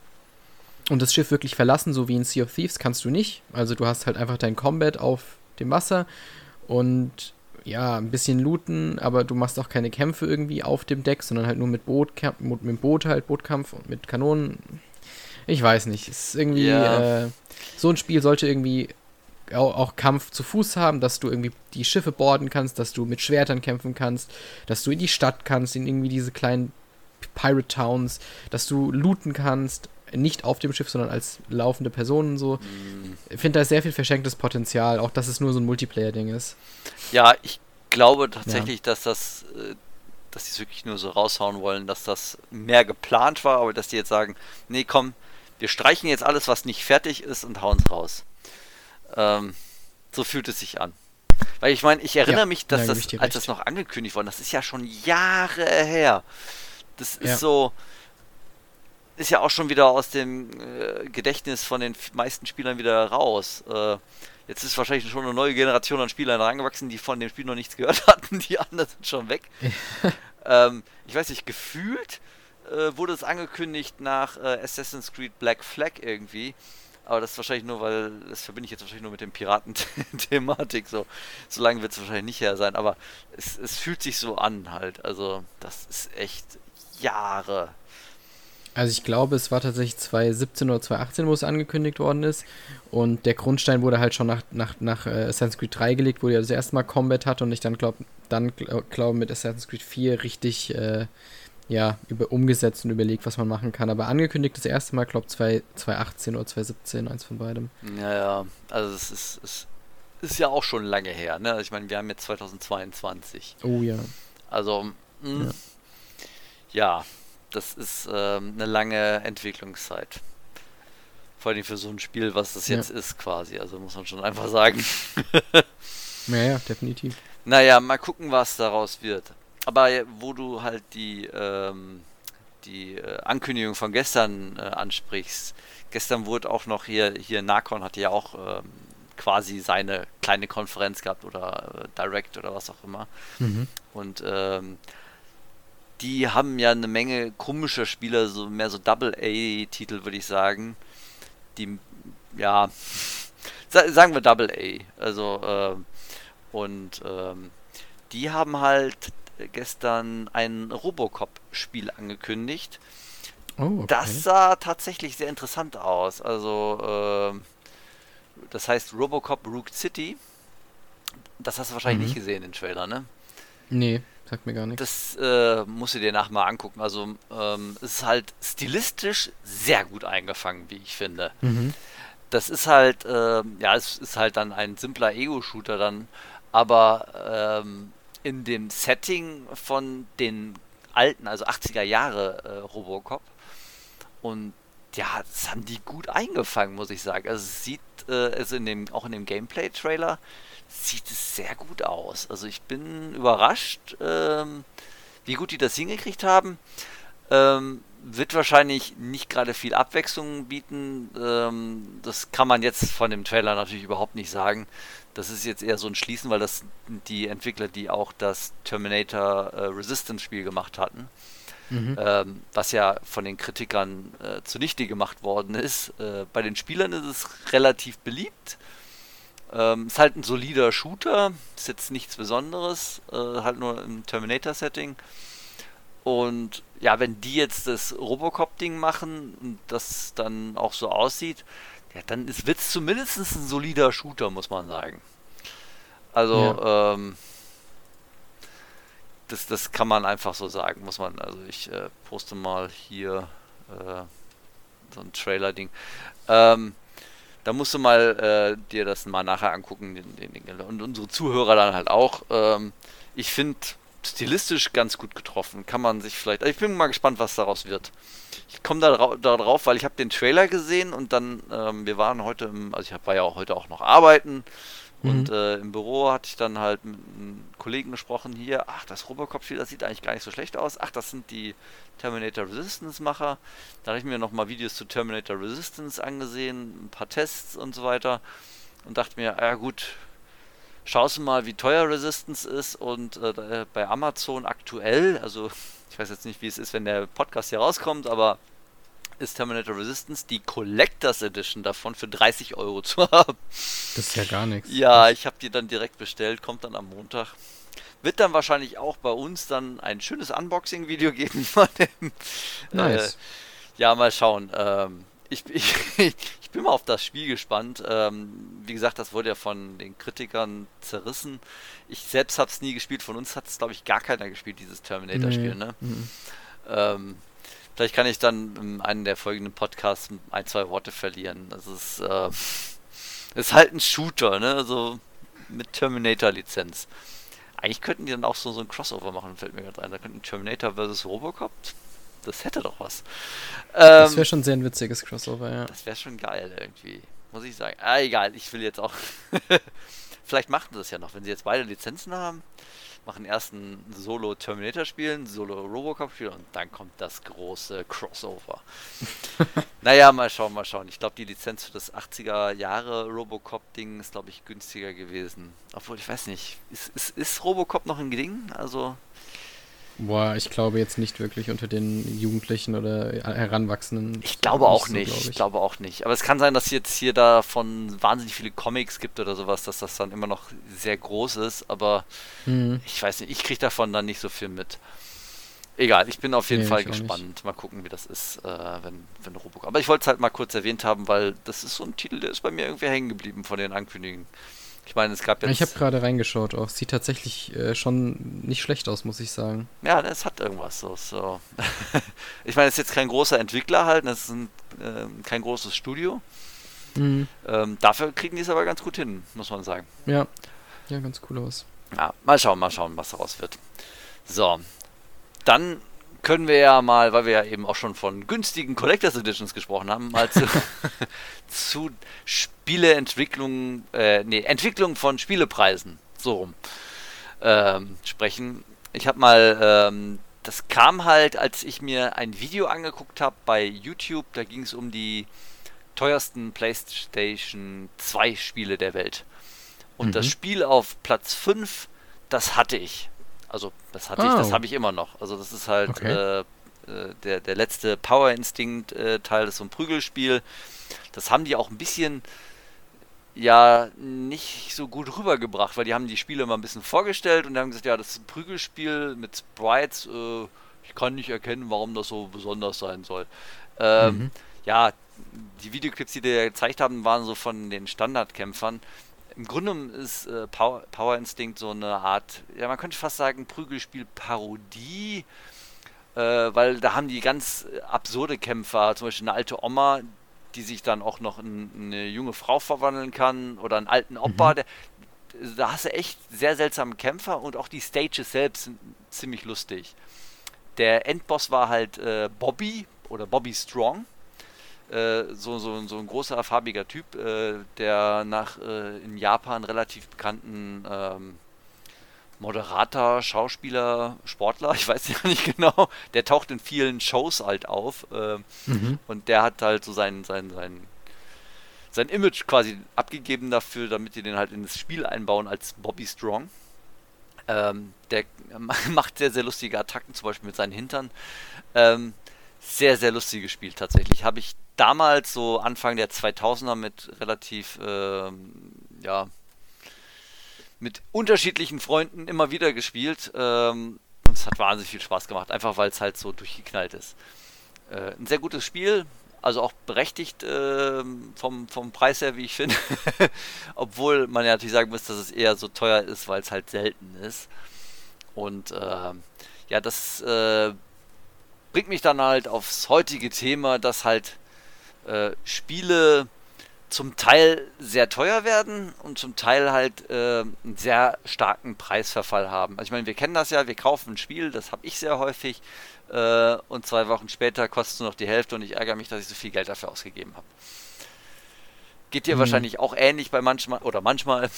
Und das Schiff wirklich verlassen, so wie in Sea of Thieves, kannst du nicht. Also, du hast halt einfach dein Combat auf dem Wasser und ja, ein bisschen looten, aber du machst auch keine Kämpfe irgendwie auf dem Deck, sondern halt nur mit Boot, mit dem Boot halt, Bootkampf und mit Kanonen. Ich weiß nicht. Es ist irgendwie, ja. äh, so ein Spiel sollte irgendwie auch, Kampf zu Fuß haben, dass du irgendwie die Schiffe boarden kannst, dass du mit Schwertern kämpfen kannst, dass du in die Stadt kannst, in irgendwie diese kleinen Pirate Towns, dass du looten kannst, nicht auf dem Schiff, sondern als laufende Personen so. Ich finde da ist sehr viel verschenktes Potenzial, auch dass es nur so ein Multiplayer-Ding ist. Ja, ich glaube tatsächlich, ja. dass das, äh, dass die es wirklich nur so raushauen wollen, dass das mehr geplant war, aber dass die jetzt sagen, nee, komm, wir streichen jetzt alles, was nicht fertig ist und hauen es raus. Ähm, so fühlt es sich an. Weil ich meine, ich erinnere ja, mich, dass das, als das noch angekündigt worden, das ist ja schon Jahre her. Das ist ja. so, ist ja auch schon wieder aus dem äh, Gedächtnis von den meisten Spielern wieder raus. Äh, jetzt ist wahrscheinlich schon eine neue Generation an Spielern reingewachsen, die von dem Spiel noch nichts [LAUGHS] gehört hatten. Die anderen sind schon weg. [LAUGHS] ähm, ich weiß nicht, gefühlt äh, wurde es angekündigt nach äh, Assassin's Creed Black Flag irgendwie. Aber das ist wahrscheinlich nur, weil das verbinde ich jetzt wahrscheinlich nur mit dem Piraten-Thematik. So, so lange wird es wahrscheinlich nicht her sein. Aber es, es fühlt sich so an halt. Also, das ist echt Jahre also ich glaube, es war tatsächlich 2017 oder 2018, wo es angekündigt worden ist. Und der Grundstein wurde halt schon nach, nach, nach äh, Assassin's Creed 3 gelegt, wo er das erste Mal Combat hatte und ich dann glaube, dann glaube mit Assassin's Creed 4 richtig äh, ja, über, umgesetzt und überlegt, was man machen kann. Aber angekündigt das erste Mal, glaube ich, 2018 oder 2017, eins von beidem. Ja, ja, also es ist, es ist ja auch schon lange her, ne? Also ich meine, wir haben jetzt 2022. Oh ja. Also, mh, ja. ja das ist ähm, eine lange Entwicklungszeit. Vor allem für so ein Spiel, was das jetzt ja. ist, quasi. Also muss man schon einfach sagen. [LAUGHS] ja, ja, definitiv. Naja, mal gucken, was daraus wird. Aber wo du halt die, ähm, die äh, Ankündigung von gestern äh, ansprichst, gestern wurde auch noch hier, hier Nakon hatte ja auch ähm, quasi seine kleine Konferenz gehabt oder äh, Direct oder was auch immer. Mhm. Und ähm, die haben ja eine Menge komischer Spieler, so mehr so Double-A-Titel, würde ich sagen. Die, ja, sagen wir Double-A. Also, äh, und ähm, die haben halt gestern ein Robocop-Spiel angekündigt. Oh, okay. Das sah tatsächlich sehr interessant aus. Also, äh, das heißt Robocop Rook City. Das hast du wahrscheinlich mhm. nicht gesehen, den Trailer, ne? Nee. Sagt mir gar nichts. Das äh, musst du dir nachher mal angucken. Also ähm, es ist halt stilistisch sehr gut eingefangen, wie ich finde. Mhm. Das ist halt, äh, ja, es ist halt dann ein simpler Ego-Shooter dann, aber ähm, in dem Setting von den alten, also 80er Jahre äh, Robocop. Und ja, das haben die gut eingefangen, muss ich sagen. Also es sieht, äh, also in dem, auch in dem Gameplay-Trailer, sieht es sehr gut aus. Also ich bin überrascht, ähm, wie gut die das hingekriegt haben. Ähm, wird wahrscheinlich nicht gerade viel Abwechslung bieten. Ähm, das kann man jetzt von dem Trailer natürlich überhaupt nicht sagen. Das ist jetzt eher so ein Schließen, weil das die Entwickler, die auch das Terminator äh, Resistance Spiel gemacht hatten, mhm. ähm, was ja von den Kritikern äh, zunichte gemacht worden ist. Äh, bei den Spielern ist es relativ beliebt. Ähm, ist halt ein solider Shooter, ist jetzt nichts Besonderes, äh, halt nur im Terminator-Setting. Und ja, wenn die jetzt das Robocop-Ding machen und das dann auch so aussieht, ja, dann wird es zumindest ein solider Shooter, muss man sagen. Also, ja. ähm, das, das kann man einfach so sagen, muss man. Also, ich äh, poste mal hier äh, so ein Trailer-Ding. Ähm, da musst du mal äh, dir das mal nachher angucken den, den, den, und unsere Zuhörer dann halt auch. Ähm, ich finde stilistisch ganz gut getroffen. Kann man sich vielleicht. Ich bin mal gespannt, was daraus wird. Ich komme da, da, drauf, weil ich habe den Trailer gesehen und dann, ähm, wir waren heute, im, also ich hab, war ja auch heute auch noch arbeiten Und mhm. äh, im Büro hatte ich dann halt mit einem Kollegen gesprochen hier, ach, das Robocop-Spiel, das sieht eigentlich gar nicht so schlecht aus. Ach, das sind die Terminator Resistance-Macher. Da habe ich mir nochmal Videos zu Terminator Resistance angesehen, ein paar Tests und so weiter. Und dachte mir, ja gut, schaust du mal, wie teuer Resistance ist. Und äh, bei Amazon aktuell, also ich weiß jetzt nicht, wie es ist, wenn der Podcast hier rauskommt, aber ist Terminator Resistance die Collectors Edition davon für 30 Euro zu [LAUGHS] haben. Das ist ja gar nichts. Ja, ich habe die dann direkt bestellt, kommt dann am Montag. Wird dann wahrscheinlich auch bei uns dann ein schönes Unboxing-Video geben von dem. Nice. Äh, ja, mal schauen. Ähm, ich, ich, ich, bin mal auf das Spiel gespannt. Ähm, wie gesagt, das wurde ja von den Kritikern zerrissen. Ich selbst habe es nie gespielt. Von uns hat es, glaube ich, gar keiner gespielt, dieses Terminator-Spiel. Nee. Ne? Mhm. Ähm, Vielleicht kann ich dann in einem der folgenden Podcasts ein, zwei Worte verlieren. Das ist, äh, ist halt ein Shooter, ne? Also mit Terminator-Lizenz. Eigentlich könnten die dann auch so, so ein Crossover machen, fällt mir gerade ein. Da könnten Terminator vs. Robocop. Das hätte doch was. Ähm, das wäre schon sehr ein witziges Crossover, ja. Das wäre schon geil irgendwie. Muss ich sagen. Ah, egal, ich will jetzt auch. [LAUGHS] Vielleicht machen sie das ja noch, wenn sie jetzt beide Lizenzen haben machen erst ein Solo-Terminator-Spiel, ein Solo-Robocop-Spiel und dann kommt das große Crossover. [LAUGHS] naja, mal schauen, mal schauen. Ich glaube, die Lizenz für das 80er Jahre Robocop-Ding ist, glaube ich, günstiger gewesen. Obwohl, ich weiß nicht, ist, ist, ist Robocop noch ein Ding? Also, Boah, ich glaube jetzt nicht wirklich unter den Jugendlichen oder Heranwachsenden. Ich glaube auch nicht, so, glaub ich. ich. glaube auch nicht. Aber es kann sein, dass es jetzt hier davon wahnsinnig viele Comics gibt oder sowas, dass das dann immer noch sehr groß ist, aber mhm. ich weiß nicht, ich kriege davon dann nicht so viel mit. Egal, ich bin auf jeden nee, Fall gespannt. Mal gucken, wie das ist, äh, wenn, wenn Robocop. Aber ich wollte es halt mal kurz erwähnt haben, weil das ist so ein Titel, der ist bei mir irgendwie hängen geblieben von den Ankündigungen. Ich meine, es gab jetzt. Ich habe gerade reingeschaut auch. Sieht tatsächlich äh, schon nicht schlecht aus, muss ich sagen. Ja, es hat irgendwas so. so. [LAUGHS] ich meine, es ist jetzt kein großer Entwickler halt, es ist ein, äh, kein großes Studio. Mhm. Ähm, dafür kriegen die es aber ganz gut hin, muss man sagen. Ja, ja, ganz cool aus. Ja, mal schauen, mal schauen, was daraus wird. So, dann können wir ja mal, weil wir ja eben auch schon von günstigen Collectors Editions gesprochen haben, mal zu, [LAUGHS] zu Spieleentwicklung, äh, nee, Entwicklung von Spielepreisen, so rum, ähm, sprechen. Ich habe mal, ähm, das kam halt, als ich mir ein Video angeguckt habe bei YouTube, da ging es um die teuersten PlayStation 2 Spiele der Welt. Und mhm. das Spiel auf Platz 5, das hatte ich. Also das hatte oh. ich, das oh. habe ich immer noch. Also das ist halt okay. äh, äh, der, der letzte Power Instinct äh, Teil, das ist so ein Prügelspiel. Das haben die auch ein bisschen ja nicht so gut rübergebracht, weil die haben die Spiele mal ein bisschen vorgestellt und haben gesagt, ja, das ist ein Prügelspiel mit Sprites. Äh, ich kann nicht erkennen, warum das so besonders sein soll. Ähm, mhm. Ja, die Videoclips, die die gezeigt haben, waren so von den Standardkämpfern im Grunde ist äh, Power, Power, Instinct so eine Art, ja, man könnte fast sagen, Prügelspiel-Parodie, äh, weil da haben die ganz absurde Kämpfer, zum Beispiel eine alte Oma, die sich dann auch noch in, in eine junge Frau verwandeln kann, oder einen alten Opa, mhm. der, da hast du echt sehr seltsame Kämpfer und auch die Stages selbst sind ziemlich lustig. Der Endboss war halt äh, Bobby oder Bobby Strong so, so, so ein großer, farbiger Typ, äh, der nach äh, in Japan relativ bekannten ähm, Moderator, Schauspieler, Sportler, [LAUGHS] ich weiß ja nicht genau, der taucht in vielen Shows halt auf äh, mhm. und der hat halt so sein, sein, sein, sein Image quasi abgegeben dafür, damit die den halt ins Spiel einbauen als Bobby Strong. Ähm, der [LAUGHS] macht sehr, sehr lustige Attacken, zum Beispiel mit seinen Hintern. Ähm, sehr, sehr lustiges Spiel tatsächlich. Habe ich damals, so Anfang der 2000er, mit relativ, ähm, ja, mit unterschiedlichen Freunden immer wieder gespielt. Ähm, und es hat wahnsinnig viel Spaß gemacht, einfach weil es halt so durchgeknallt ist. Äh, ein sehr gutes Spiel, also auch berechtigt äh, vom, vom Preis her, wie ich finde. [LAUGHS] Obwohl man ja natürlich sagen muss, dass es eher so teuer ist, weil es halt selten ist. Und äh, ja, das äh, bringt mich dann halt aufs heutige Thema, dass halt äh, Spiele zum Teil sehr teuer werden und zum Teil halt äh, einen sehr starken Preisverfall haben. Also ich meine, wir kennen das ja, wir kaufen ein Spiel, das habe ich sehr häufig äh, und zwei Wochen später kostet es nur noch die Hälfte und ich ärgere mich, dass ich so viel Geld dafür ausgegeben habe. Geht dir mhm. wahrscheinlich auch ähnlich bei manchmal oder manchmal.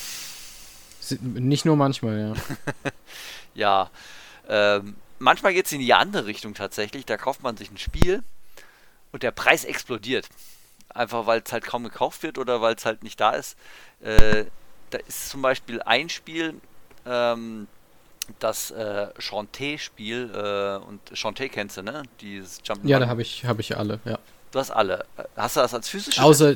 Nicht nur manchmal, ja. [LAUGHS] ja. Ähm, manchmal geht es in die andere Richtung tatsächlich. Da kauft man sich ein Spiel und der Preis explodiert. Einfach weil es halt kaum gekauft wird oder weil es halt nicht da ist. Äh, da ist zum Beispiel ein Spiel, ähm, das äh, Shantae-Spiel äh, und Shantae kennst du, ne? Dieses Jump Ja, da habe ich, hab ich alle, ja. Du hast alle. Hast du das als physische? Außer,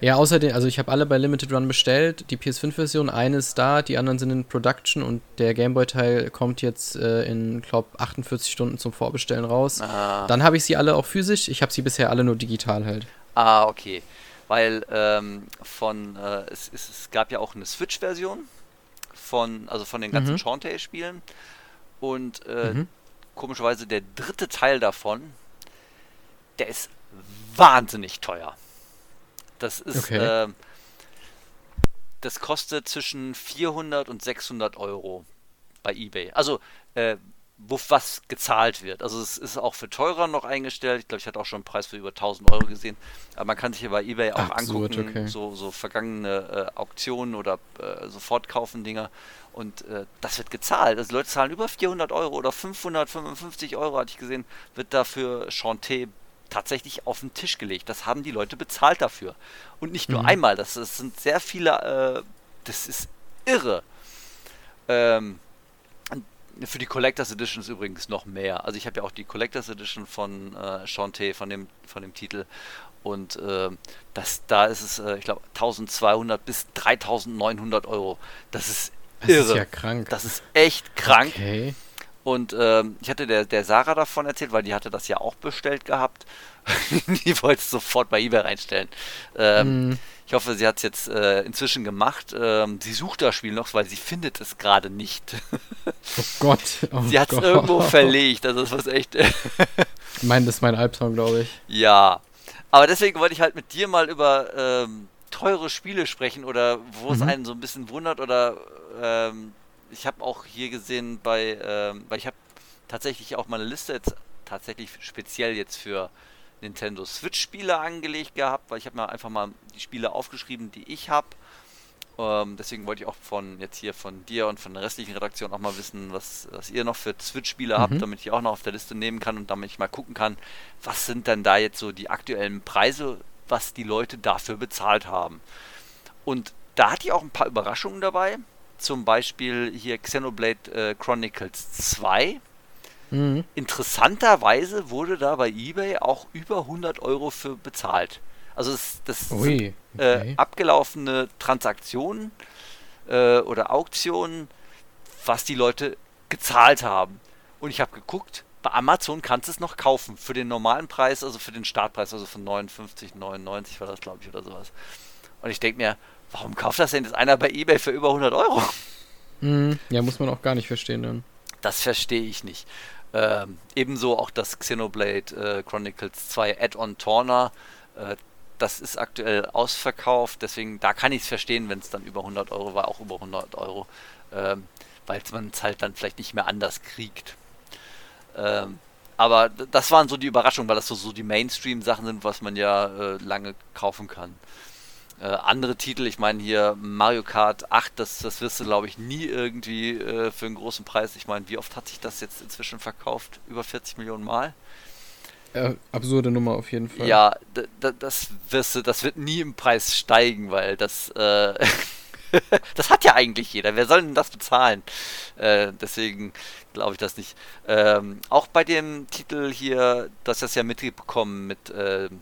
ja, außerdem, also ich habe alle bei Limited Run bestellt. Die PS5-Version, eine ist da, die anderen sind in Production und der Gameboy-Teil kommt jetzt äh, in, glaube 48 Stunden zum Vorbestellen raus. Ah. Dann habe ich sie alle auch physisch. Ich habe sie bisher alle nur digital halt. Ah, okay. Weil ähm, von, äh, es, es, es, gab ja auch eine Switch-Version von, also von den ganzen mhm. Shantae-Spielen. Und äh, mhm. komischerweise der dritte Teil davon, der ist wahnsinnig teuer. Das ist, okay. äh, das kostet zwischen 400 und 600 Euro bei eBay. Also, äh, wo was gezahlt wird. Also es ist auch für teurer noch eingestellt. Ich glaube, ich hatte auch schon einen Preis für über 1000 Euro gesehen. Aber man kann sich hier bei eBay auch Absurd, angucken, okay. so, so vergangene äh, Auktionen oder äh, Sofortkaufen-Dinger. Und äh, das wird gezahlt. Also Leute zahlen über 400 Euro oder 555 Euro, hatte ich gesehen, wird dafür Chanté tatsächlich auf den Tisch gelegt. Das haben die Leute bezahlt dafür. Und nicht nur mhm. einmal, das, das, sind sehr viele, äh, das ist irre. Ähm, für die Collectors Edition ist übrigens noch mehr. Also ich habe ja auch die Collectors Edition von äh, Shantae, von dem, von dem Titel. Und äh, das, da ist es, äh, ich glaube, 1200 bis 3900 Euro. Das ist irre. Das ist ja krank. Das ist echt krank. Okay. Und ähm, ich hatte der, der Sarah davon erzählt, weil die hatte das ja auch bestellt gehabt. [LAUGHS] die wollte es sofort bei eBay reinstellen. Ähm, mm. Ich hoffe, sie hat es jetzt äh, inzwischen gemacht. Ähm, sie sucht das Spiel noch, weil sie findet es gerade nicht. oh Gott. Oh [LAUGHS] sie hat es irgendwo verlegt. Also das war echt. [LAUGHS] ich meine, das ist mein Albtraum, glaube ich. Ja. Aber deswegen wollte ich halt mit dir mal über ähm, teure Spiele sprechen oder wo mhm. es einen so ein bisschen wundert oder ähm, ich habe auch hier gesehen bei, ähm, weil ich habe tatsächlich auch meine Liste jetzt tatsächlich speziell jetzt für Nintendo Switch Spiele angelegt gehabt, weil ich habe mir einfach mal die Spiele aufgeschrieben, die ich habe. Ähm, deswegen wollte ich auch von jetzt hier von dir und von der restlichen Redaktion auch mal wissen, was, was ihr noch für Switch-Spiele mhm. habt, damit ich auch noch auf der Liste nehmen kann und damit ich mal gucken kann, was sind denn da jetzt so die aktuellen Preise, was die Leute dafür bezahlt haben. Und da hatte ich auch ein paar Überraschungen dabei zum Beispiel hier Xenoblade äh, Chronicles 2. Mhm. Interessanterweise wurde da bei eBay auch über 100 Euro für bezahlt. Also das, das Ui, sind, äh, okay. abgelaufene Transaktionen äh, oder Auktionen, was die Leute gezahlt haben. Und ich habe geguckt, bei Amazon kannst du es noch kaufen für den normalen Preis, also für den Startpreis, also von 59,99 war das, glaube ich, oder sowas. Und ich denke mir, warum kauft das denn jetzt einer bei eBay für über 100 Euro? Mhm. Ja, muss man auch gar nicht verstehen dann. Das verstehe ich nicht. Ähm, ebenso auch das Xenoblade äh, Chronicles 2 Add-on Torner. Äh, das ist aktuell ausverkauft, deswegen da kann ich es verstehen, wenn es dann über 100 Euro war, auch über 100 Euro, ähm, weil man es halt dann vielleicht nicht mehr anders kriegt. Ähm, aber das waren so die Überraschungen, weil das so, so die Mainstream-Sachen sind, was man ja äh, lange kaufen kann. Äh, andere Titel, ich meine hier Mario Kart 8, das, das wirst du glaube ich nie irgendwie äh, für einen großen Preis. Ich meine, wie oft hat sich das jetzt inzwischen verkauft? Über 40 Millionen Mal? Äh, absurde Nummer auf jeden Fall. Ja, das wirst du, das wird nie im Preis steigen, weil das, äh, [LAUGHS] das hat ja eigentlich jeder. Wer soll denn das bezahlen? Äh, deswegen glaube ich das nicht. Ähm, auch bei dem Titel hier, das ist ja mitbekommen mit ähm,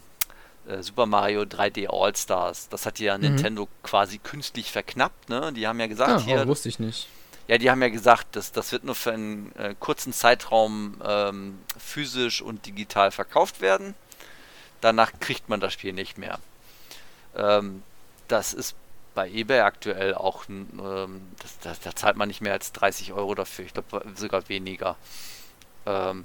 äh, Super Mario 3D All Stars. Das hat ja mhm. Nintendo quasi künstlich verknappt. Ne? Die haben ja gesagt, ja, hier. wusste ich nicht. Ja, die haben ja gesagt, dass das wird nur für einen äh, kurzen Zeitraum ähm, physisch und digital verkauft werden. Danach kriegt man das Spiel nicht mehr. Ähm, das ist bei eBay aktuell auch, ähm, das, das, da zahlt man nicht mehr als 30 Euro dafür. Ich glaube sogar weniger. Ähm,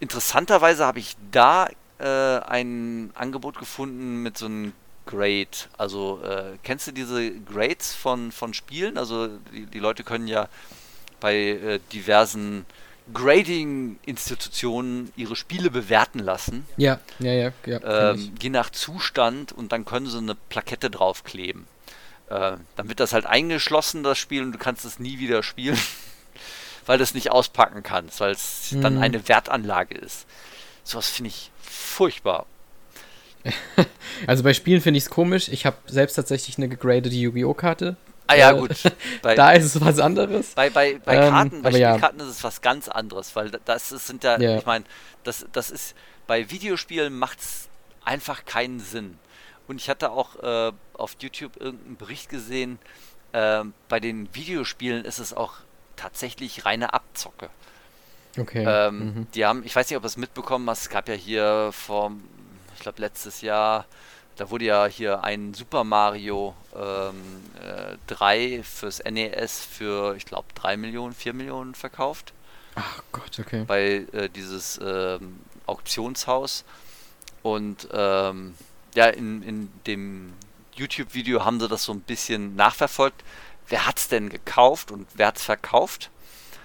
interessanterweise habe ich da äh, ein Angebot gefunden mit so einem Grade. Also äh, kennst du diese Grades von, von Spielen? Also die, die Leute können ja bei äh, diversen Grading-Institutionen ihre Spiele bewerten lassen. Ja, ja, ja. ja ähm, je nach Zustand und dann können sie eine Plakette draufkleben. Äh, dann wird das halt eingeschlossen, das Spiel, und du kannst es nie wieder spielen, [LAUGHS] weil du es nicht auspacken kannst, weil es mhm. dann eine Wertanlage ist. Sowas finde ich furchtbar. [LAUGHS] also bei Spielen finde ich es komisch. Ich habe selbst tatsächlich eine gegradete Yu-Gi-Oh! Karte. Ah ja, äh, gut. [LAUGHS] Bei, da ist es was anderes. Bei, bei, bei ähm, Karten, bei Spielkarten ja. ist es was ganz anderes, weil das ist, sind ja, ja. ich meine, das, das ist, bei Videospielen macht es einfach keinen Sinn. Und ich hatte auch äh, auf YouTube irgendeinen Bericht gesehen, äh, bei den Videospielen ist es auch tatsächlich reine Abzocke. Okay. Ähm, mhm. Die haben, ich weiß nicht, ob du es mitbekommen hast, es gab ja hier vor, ich glaube letztes Jahr, da wurde ja hier ein Super Mario ähm, äh, 3 fürs NES für, ich glaube, 3 Millionen, 4 Millionen verkauft. Ach Gott, okay. Bei äh, dieses ähm, Auktionshaus. Und ähm, ja, in, in dem YouTube-Video haben sie das so ein bisschen nachverfolgt. Wer hat es denn gekauft und wer hat es verkauft?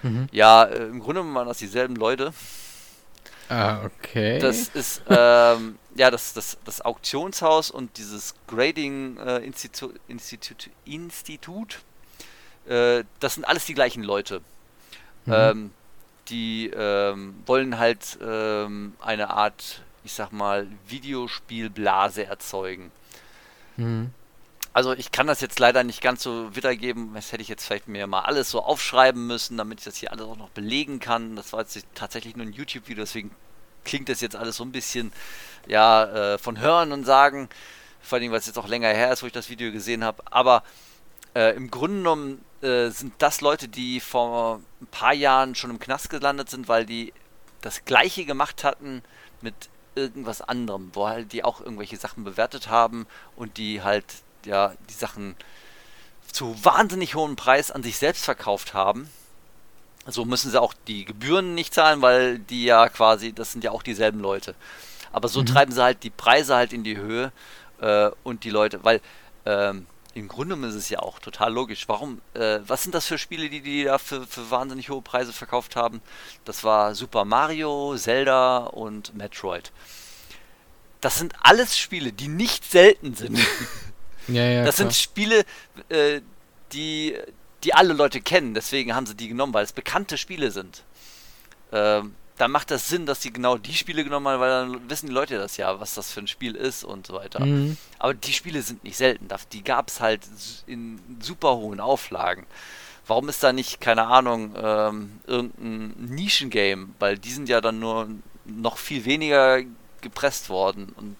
Mhm. Ja, äh, im Grunde waren das dieselben Leute. Ah, okay. Das ist ähm, ja das, das, das Auktionshaus und dieses Grading-Institut, äh, Institut, Institut äh, das sind alles die gleichen Leute. Mhm. Ähm, die ähm, wollen halt ähm, eine Art ich sag mal, Videospielblase erzeugen. Mhm. Also ich kann das jetzt leider nicht ganz so wiedergeben. Das hätte ich jetzt vielleicht mir mal alles so aufschreiben müssen, damit ich das hier alles auch noch belegen kann. Das war jetzt tatsächlich nur ein YouTube-Video, deswegen klingt das jetzt alles so ein bisschen ja äh, von Hören und Sagen. Vor allem, weil es jetzt auch länger her ist, wo ich das Video gesehen habe. Aber äh, im Grunde genommen äh, sind das Leute, die vor ein paar Jahren schon im Knast gelandet sind, weil die das gleiche gemacht hatten mit irgendwas anderem, wo halt die auch irgendwelche Sachen bewertet haben und die halt ja die Sachen zu wahnsinnig hohem Preis an sich selbst verkauft haben. So müssen sie auch die Gebühren nicht zahlen, weil die ja quasi, das sind ja auch dieselben Leute. Aber so mhm. treiben sie halt die Preise halt in die Höhe äh, und die Leute, weil ähm, im Grunde ist es ja auch total logisch. Warum, äh, was sind das für Spiele, die die da für, für wahnsinnig hohe Preise verkauft haben? Das war Super Mario, Zelda und Metroid. Das sind alles Spiele, die nicht selten sind. [LAUGHS] Ja, ja, das klar. sind Spiele, äh, die, die alle Leute kennen, deswegen haben sie die genommen, weil es bekannte Spiele sind. Ähm, dann macht das Sinn, dass sie genau die Spiele genommen haben, weil dann wissen die Leute das ja, was das für ein Spiel ist und so weiter. Mhm. Aber die Spiele sind nicht selten. Die gab es halt in super hohen Auflagen. Warum ist da nicht, keine Ahnung, ähm, irgendein Nischengame? Weil die sind ja dann nur noch viel weniger gepresst worden und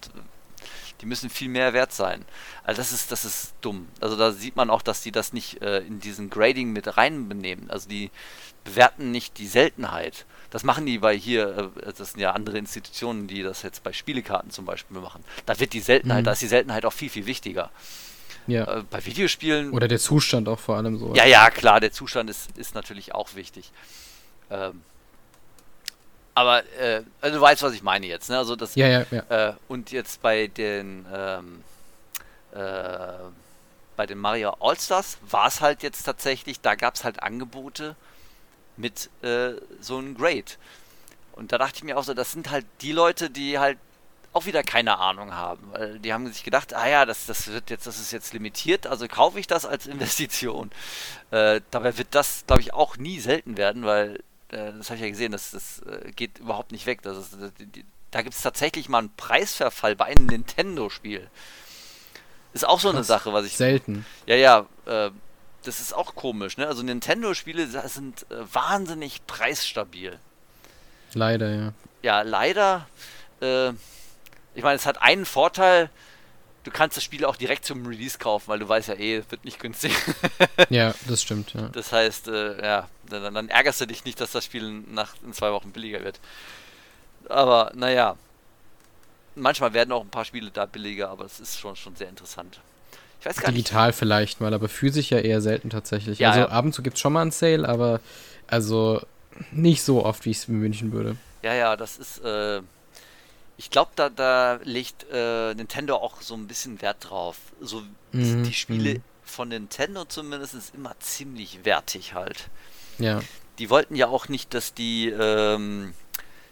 die müssen viel mehr wert sein. Also das ist, das ist dumm. Also da sieht man auch, dass die das nicht äh, in diesen Grading mit reinbenehmen. Also die bewerten nicht die Seltenheit. Das machen die bei hier, äh, das sind ja andere Institutionen, die das jetzt bei Spielekarten zum Beispiel machen. Da wird die Seltenheit, mhm. da ist die Seltenheit auch viel, viel wichtiger. Ja. Äh, bei Videospielen. Oder der Zustand auch vor allem so. Ja, ja, klar, der Zustand ist, ist natürlich auch wichtig. Ähm, aber äh, also du weißt, was ich meine jetzt, ne? Also das, ja, ja, ja. Äh, und jetzt bei den ähm, äh, bei den Mario All-Stars war es halt jetzt tatsächlich, da gab es halt Angebote, mit äh, so einem Grade. Und da dachte ich mir auch so, das sind halt die Leute, die halt auch wieder keine Ahnung haben. Weil die haben sich gedacht, ah ja, das, das wird jetzt, das ist jetzt limitiert, also kaufe ich das als Investition. Äh, dabei wird das, glaube ich, auch nie selten werden, weil das habe ich ja gesehen, das, das äh, geht überhaupt nicht weg. Das ist, die, da gibt es tatsächlich mal einen Preisverfall bei einem Nintendo-Spiel. Ist auch so eine Sache, was ich. Selten. Ja, ja, äh, das ist auch komisch, ne? Also Nintendo-Spiele sind äh, wahnsinnig preisstabil. Leider, ja. Ja, leider. Äh, ich meine, es hat einen Vorteil, du kannst das Spiel auch direkt zum Release kaufen, weil du weißt ja eh, es wird nicht günstig. [LAUGHS] ja, [LAUGHS] das stimmt, ja. Das heißt, äh, ja, dann, dann, ärgerst du dich nicht, dass das Spiel nach in zwei Wochen billiger wird. Aber naja. Manchmal werden auch ein paar Spiele da billiger, aber es ist schon, schon sehr interessant. Ich weiß gar Digital nicht. vielleicht mal, aber physisch ja eher selten tatsächlich. Ja, also ja. ab und zu gibt es schon mal einen Sale, aber also nicht so oft, wie ich es mir wünschen würde. Ja, ja, das ist, äh, ich glaube, da, da legt äh, Nintendo auch so ein bisschen Wert drauf. So mhm, die Spiele mhm. von Nintendo zumindest ist immer ziemlich wertig halt. Ja. Die wollten ja auch nicht, dass die, ähm,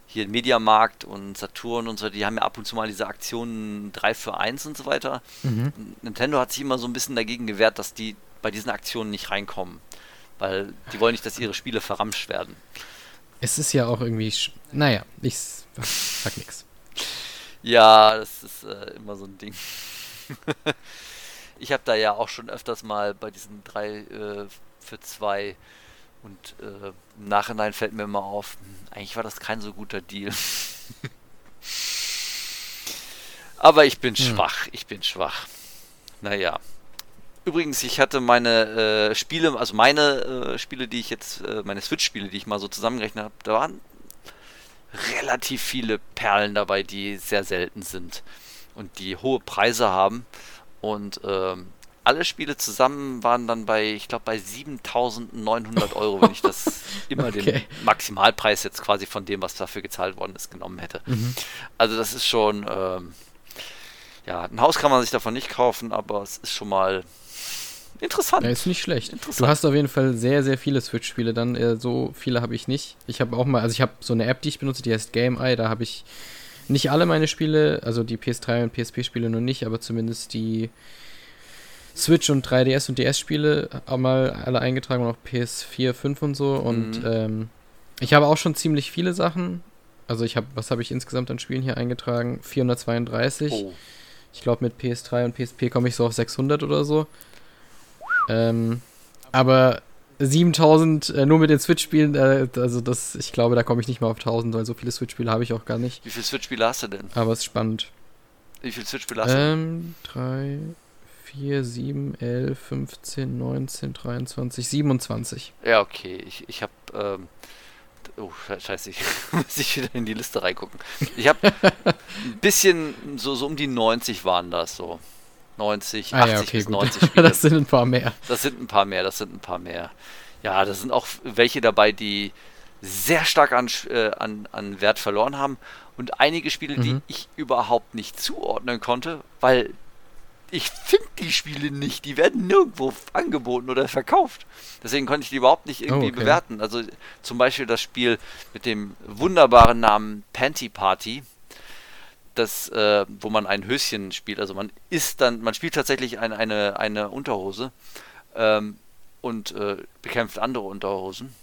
hier Mediamarkt und Saturn und so, die haben ja ab und zu mal diese Aktionen 3 für 1 und so weiter. Mhm. Nintendo hat sich immer so ein bisschen dagegen gewehrt, dass die bei diesen Aktionen nicht reinkommen. Weil die wollen nicht, dass ihre Spiele verramscht werden. Es ist ja auch irgendwie. Naja, ich sag nichts. Ja, das ist äh, immer so ein Ding. [LAUGHS] ich habe da ja auch schon öfters mal bei diesen 3 äh, für 2 und äh, im Nachhinein fällt mir immer auf, hm, eigentlich war das kein so guter Deal. [LAUGHS] Aber ich bin hm. schwach, ich bin schwach. Naja. Übrigens, ich hatte meine äh, Spiele, also meine äh, Spiele, die ich jetzt, äh, meine Switch-Spiele, die ich mal so zusammengerechnet habe, da waren relativ viele Perlen dabei, die sehr selten sind und die hohe Preise haben. Und ähm, alle Spiele zusammen waren dann bei, ich glaube, bei 7.900 Euro, wenn ich das [LAUGHS] immer okay. den Maximalpreis jetzt quasi von dem, was dafür gezahlt worden ist, genommen hätte. Mhm. Also das ist schon, ähm, ja, ein Haus kann man sich davon nicht kaufen, aber es ist schon mal interessant. Ja, ist nicht schlecht. Du hast auf jeden Fall sehr, sehr viele Switch-Spiele dann. Äh, so viele habe ich nicht. Ich habe auch mal, also ich habe so eine App, die ich benutze, die heißt Game Eye, da habe ich nicht alle meine Spiele, also die PS3 und PSP-Spiele nur nicht, aber zumindest die Switch und 3DS und DS-Spiele auch mal alle eingetragen und auch PS4, 5 und so. Und mhm. ähm, ich habe auch schon ziemlich viele Sachen. Also ich habe, was habe ich insgesamt an Spielen hier eingetragen? 432. Oh. Ich glaube mit PS3 und PSP komme ich so auf 600 oder so. Ähm, aber 7000 äh, nur mit den Switch-Spielen, äh, also das, ich glaube, da komme ich nicht mal auf 1000, weil so viele Switch-Spiele habe ich auch gar nicht. Wie viele Switch-Spiele hast du denn? Aber es ist spannend. Wie viele Switch-Spiele hast du? Ähm, 3, 4, 7, 11, 15, 19, 23, 27. Ja, okay. Ich, ich habe. Ähm, oh, scheiße, ich [LAUGHS] muss ich wieder in die Liste reingucken. Ich habe [LAUGHS] ein bisschen, so, so um die 90 waren das so. 90, ah, 80 ja, okay, bis gut. 90 [LAUGHS] Spiele. das sind ein paar mehr. Das sind ein paar mehr, das sind ein paar mehr. Ja, da sind auch welche dabei, die sehr stark an, äh, an, an Wert verloren haben und einige Spiele, mhm. die ich überhaupt nicht zuordnen konnte, weil ich finde die Spiele nicht. Die werden nirgendwo angeboten oder verkauft. Deswegen konnte ich die überhaupt nicht irgendwie oh, okay. bewerten. Also zum Beispiel das Spiel mit dem wunderbaren Namen Panty Party. Das, äh, wo man ein Höschen spielt. Also man ist dann, man spielt tatsächlich ein, eine, eine Unterhose ähm, und äh, bekämpft andere Unterhosen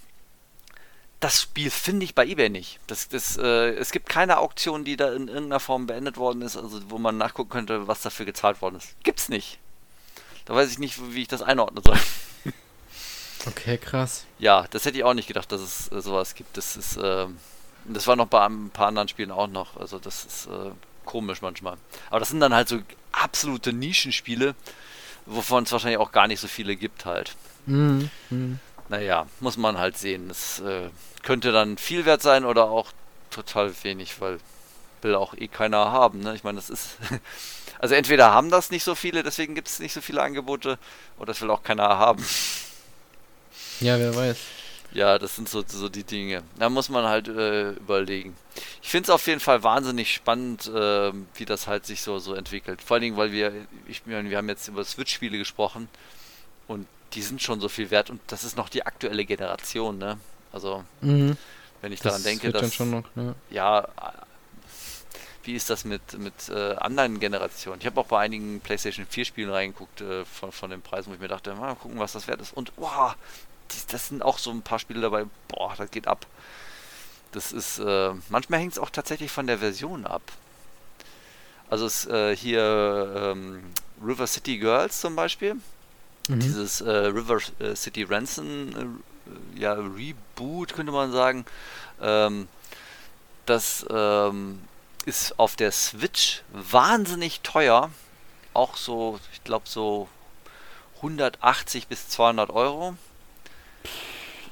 das Spiel finde ich bei eBay nicht. Das, das, äh, es gibt keine Auktion, die da in irgendeiner Form beendet worden ist, also wo man nachgucken könnte, was dafür gezahlt worden ist. Gibt's nicht. Da weiß ich nicht, wie ich das einordnen soll. Okay, krass. Ja, das hätte ich auch nicht gedacht, dass es äh, sowas gibt. Das ist, äh, das war noch bei ein paar anderen Spielen auch noch. Also das ist äh, komisch manchmal. Aber das sind dann halt so absolute Nischenspiele, wovon es wahrscheinlich auch gar nicht so viele gibt halt. Mhm. mhm naja, muss man halt sehen. Es äh, könnte dann viel wert sein oder auch total wenig, weil will auch eh keiner haben. Ne? Ich meine, das ist. [LAUGHS] Also entweder haben das nicht so viele, deswegen gibt es nicht so viele Angebote, oder das will auch keiner haben. Ja, wer weiß. Ja, das sind so, so die Dinge. Da muss man halt äh, überlegen. Ich finde es auf jeden Fall wahnsinnig spannend, äh, wie das halt sich so, so entwickelt. Vor allen Dingen, weil wir, ich meine, wir haben jetzt über Switch-Spiele gesprochen und die sind schon so viel wert und das ist noch die aktuelle Generation, ne? Also, mhm. wenn ich das daran denke, dass. Noch, ja. ja. wie ist das mit, mit äh, anderen Generationen? Ich habe auch bei einigen PlayStation 4 Spielen reingeguckt äh, von, von den Preisen, wo ich mir dachte, mal gucken, was das wert ist. Und wow, das sind auch so ein paar Spiele dabei, boah, das geht ab. Das ist, äh, manchmal hängt es auch tatsächlich von der Version ab. Also es, äh, hier ähm, River City Girls zum Beispiel, Mhm. Dieses äh, River äh, City Ransom äh, ja, Reboot, könnte man sagen. Ähm, das ähm, ist auf der Switch wahnsinnig teuer. Auch so, ich glaube, so 180 bis 200 Euro.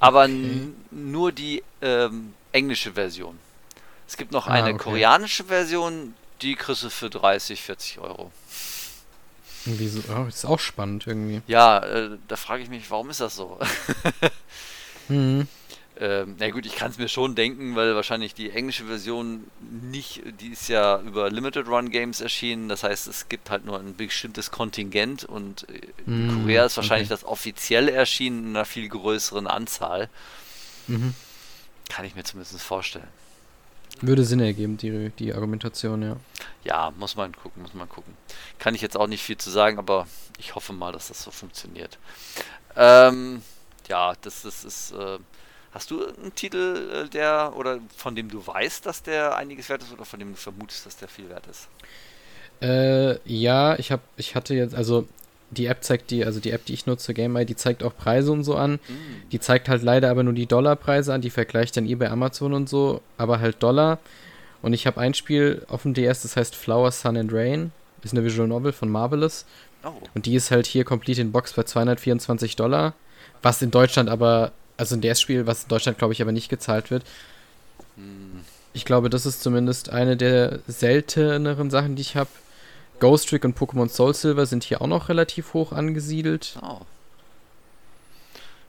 Aber okay. nur die ähm, englische Version. Es gibt noch ah, eine okay. koreanische Version, die kriegst du für 30, 40 Euro. Irgendwie so, oh, ist auch spannend irgendwie. Ja, äh, da frage ich mich, warum ist das so? [LAUGHS] mhm. Ähm, na gut, ich kann es mir schon denken, weil wahrscheinlich die englische Version nicht, die ist ja über Limited Run Games erschienen, das heißt, es gibt halt nur ein bestimmtes Kontingent und äh, in mhm, Korea ist wahrscheinlich okay. das offiziell erschienen in einer viel größeren Anzahl. Mhm. Kann ich mir zumindest vorstellen. Würde Sinn ergeben, die, die Argumentation, ja. Ja, muss man gucken, muss man gucken. Kann ich jetzt auch nicht viel zu sagen, aber ich hoffe mal, dass das so funktioniert. Ähm, ja, das, das ist. Äh, hast du einen Titel, äh, der oder von dem du weißt, dass der einiges wert ist oder von dem du vermutest, dass der viel wert ist? Äh, ja, ich habe, ich hatte jetzt, also die App zeigt die, also die App, die ich nutze, GameEye, die zeigt auch Preise und so an. Mm. Die zeigt halt leider aber nur die Dollarpreise an, die vergleicht dann eBay, Amazon und so, aber halt Dollar. Und ich habe ein Spiel auf dem DS, das heißt Flower, Sun and Rain. Ist eine Visual Novel von Marvelous. Oh. Und die ist halt hier komplett in Box bei 224 Dollar. Was in Deutschland aber, also ein DS-Spiel, was in Deutschland glaube ich aber nicht gezahlt wird. Mm. Ich glaube, das ist zumindest eine der selteneren Sachen, die ich habe Ghost Trick und Pokémon Soul Silver sind hier auch noch relativ hoch angesiedelt. Oh.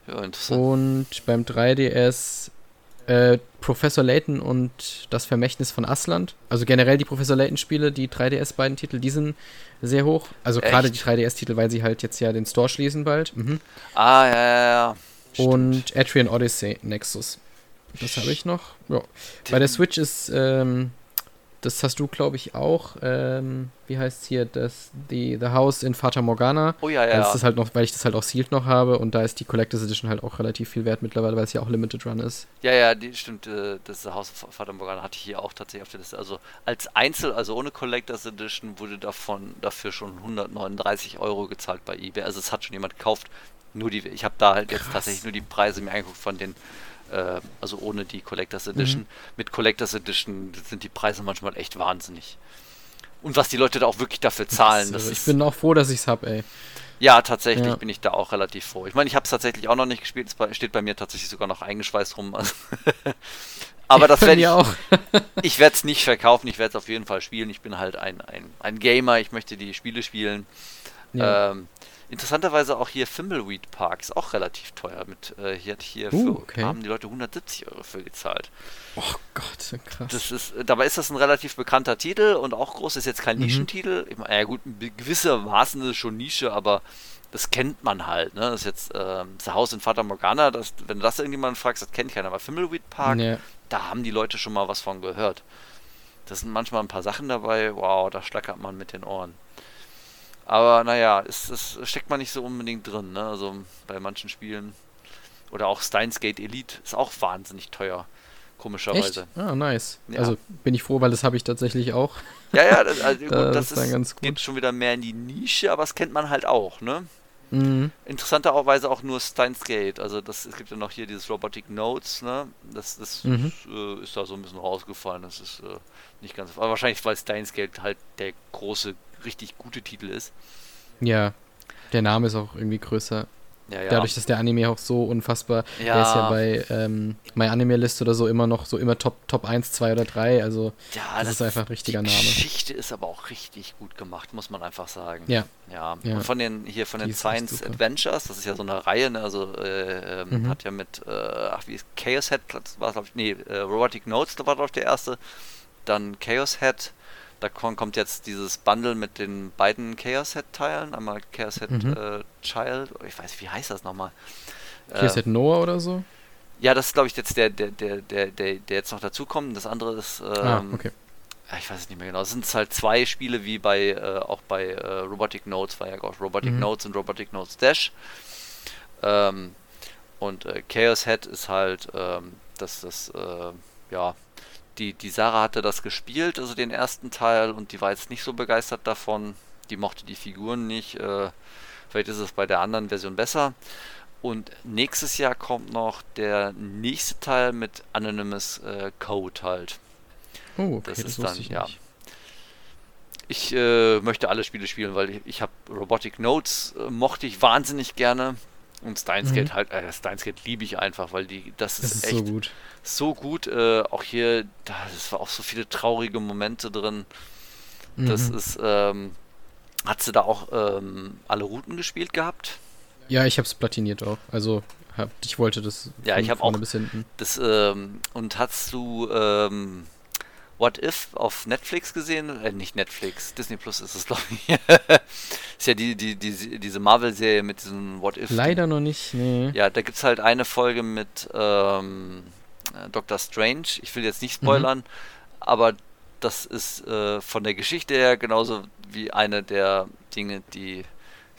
Ja, interessant. Und beim 3DS äh, Professor Layton und das Vermächtnis von Asland. Also generell die Professor Layton-Spiele, die 3DS beiden Titel, die sind sehr hoch. Also gerade die 3DS-Titel, weil sie halt jetzt ja den Store schließen bald. Mhm. Ah, ja, ja, ja. Und Atrian Odyssey Nexus. Das habe ich noch. Ja. Bei der Switch ist ähm, das hast du, glaube ich, auch. Ähm, wie heißt es hier? Das, die, The House in Fata Morgana. Oh ja, ja. Das ist halt noch, weil ich das halt auch sealed noch habe und da ist die Collectors Edition halt auch relativ viel wert mittlerweile, weil es ja auch Limited Run ist. Ja, ja, die, stimmt. Äh, das The House of Fata Morgana hatte ich hier auch tatsächlich auf der Liste. Also als Einzel, also ohne Collectors Edition, wurde davon dafür schon 139 Euro gezahlt bei eBay. Also es hat schon jemand gekauft. Nur die, ich habe da halt Krass. jetzt tatsächlich nur die Preise mir angeguckt von den äh, also ohne die Collectors Edition. Mhm. Mit Collectors Edition sind die Preise manchmal echt wahnsinnig. Und was die Leute da auch wirklich dafür zahlen. Das, das ich bin auch froh, dass ich es habe, ey. Ja, tatsächlich ja. bin ich da auch relativ froh. Ich meine, ich habe es tatsächlich auch noch nicht gespielt. Es steht bei mir tatsächlich sogar noch eingeschweißt rum. [LAUGHS] Aber das werde ich auch. [LAUGHS] ich werde es nicht verkaufen. Ich werde es auf jeden Fall spielen. Ich bin halt ein, ein, ein Gamer. Ich möchte die Spiele spielen. Ja. Ähm, Interessanterweise auch hier Thimbleweed Park ist auch relativ teuer. Mit, äh, hier hat hier uh, okay. haben die Leute 170 Euro für gezahlt. Oh Gott, krass. Das ist, dabei ist das ein relativ bekannter Titel und auch groß ist jetzt kein mhm. Nischentitel. Ich meine, ja gut, gewissermaßen ist es schon Nische, aber das kennt man halt. Ne? Das ist jetzt äh, das Haus in Fata Morgana, das, wenn du das irgendjemanden fragst, das kennt keiner. Aber Thimbleweed Park, nee. da haben die Leute schon mal was von gehört. Das sind manchmal ein paar Sachen dabei, wow, da schlackert man mit den Ohren. Aber naja, es, es steckt man nicht so unbedingt drin, ne? Also bei manchen Spielen. Oder auch Steins Gate Elite ist auch wahnsinnig teuer. Komischerweise. Echt? Ah, nice. Ja. Also bin ich froh, weil das habe ich tatsächlich auch. Ja, ja, das, also [LAUGHS] gut, das, das ist, ist geht schon wieder mehr in die Nische, aber das kennt man halt auch, ne? Mhm. Interessanterweise auch nur Steins Gate. Also das, es gibt ja noch hier dieses Robotic Notes, ne? Das, das mhm. ist, äh, ist, da so ein bisschen rausgefallen. Das ist äh, nicht ganz. Aber wahrscheinlich, weil Steins Gate halt der große richtig gute Titel ist. Ja, der Name ist auch irgendwie größer. Ja, ja. Dadurch, dass der Anime auch so unfassbar, ja. der ist ja bei ähm, My Anime List oder so immer noch so immer Top, Top 1, 2 oder 3, also ja, das, das ist einfach ein richtiger die Name. Die Geschichte ist aber auch richtig gut gemacht, muss man einfach sagen. Ja. Ja, und von den, hier von den Science Adventures, das ist ja so eine Reihe, ne, also äh, ähm, mhm. hat ja mit, äh, ach wie ist Chaos Head, war glaube ich, nee, äh, Robotic Notes, da war glaube ich der erste, dann Chaos Head, da kommt jetzt dieses Bundle mit den beiden Chaos Head Teilen. Einmal Chaos Head mhm. äh, Child, ich weiß nicht, wie heißt das nochmal? Chaos äh, Head Noah oder so? Ja, das ist glaube ich jetzt der, der, der, der, der, der jetzt noch dazukommt. Das andere ist. Ah, ähm, ah, okay. Ich weiß es nicht mehr genau. Es sind halt zwei Spiele wie bei äh, auch bei äh, Robotic Notes, war ja auch Robotic mhm. Notes und Robotic Notes Dash. Ähm, und äh, Chaos Head ist halt ähm, das, das äh, ja, die, die Sarah hatte das gespielt, also den ersten Teil, und die war jetzt nicht so begeistert davon. Die mochte die Figuren nicht. Äh, vielleicht ist es bei der anderen Version besser. Und nächstes Jahr kommt noch der nächste Teil mit Anonymous äh, Code halt. Oh, okay, das, das ist dann, ich ja. Nicht. Ich äh, möchte alle Spiele spielen, weil ich, ich habe Robotic Notes äh, mochte ich wahnsinnig gerne. Und Steins Gate mhm. halt, äh, Steins Gate liebe ich einfach, weil die, das, das ist, ist, echt so gut. So gut. Äh, auch hier, da das war auch so viele traurige Momente drin. Mhm. Das ist, ähm, hat sie da auch ähm, alle Routen gespielt gehabt? Ja, ich habe es platiniert auch. Also hab, ich wollte das ja, ich habe auch bis hinten. Das, ähm, und hast du ähm, What If auf Netflix gesehen? Äh, nicht Netflix, Disney Plus ist es, glaube ich. [LAUGHS] ist ja die, die, die, diese Marvel-Serie mit diesem What If. Leider noch nicht, nee. Ja, da gibt es halt eine Folge mit ähm, Doctor Strange. Ich will jetzt nicht spoilern, mhm. aber das ist äh, von der Geschichte her genauso wie eine der Dinge, die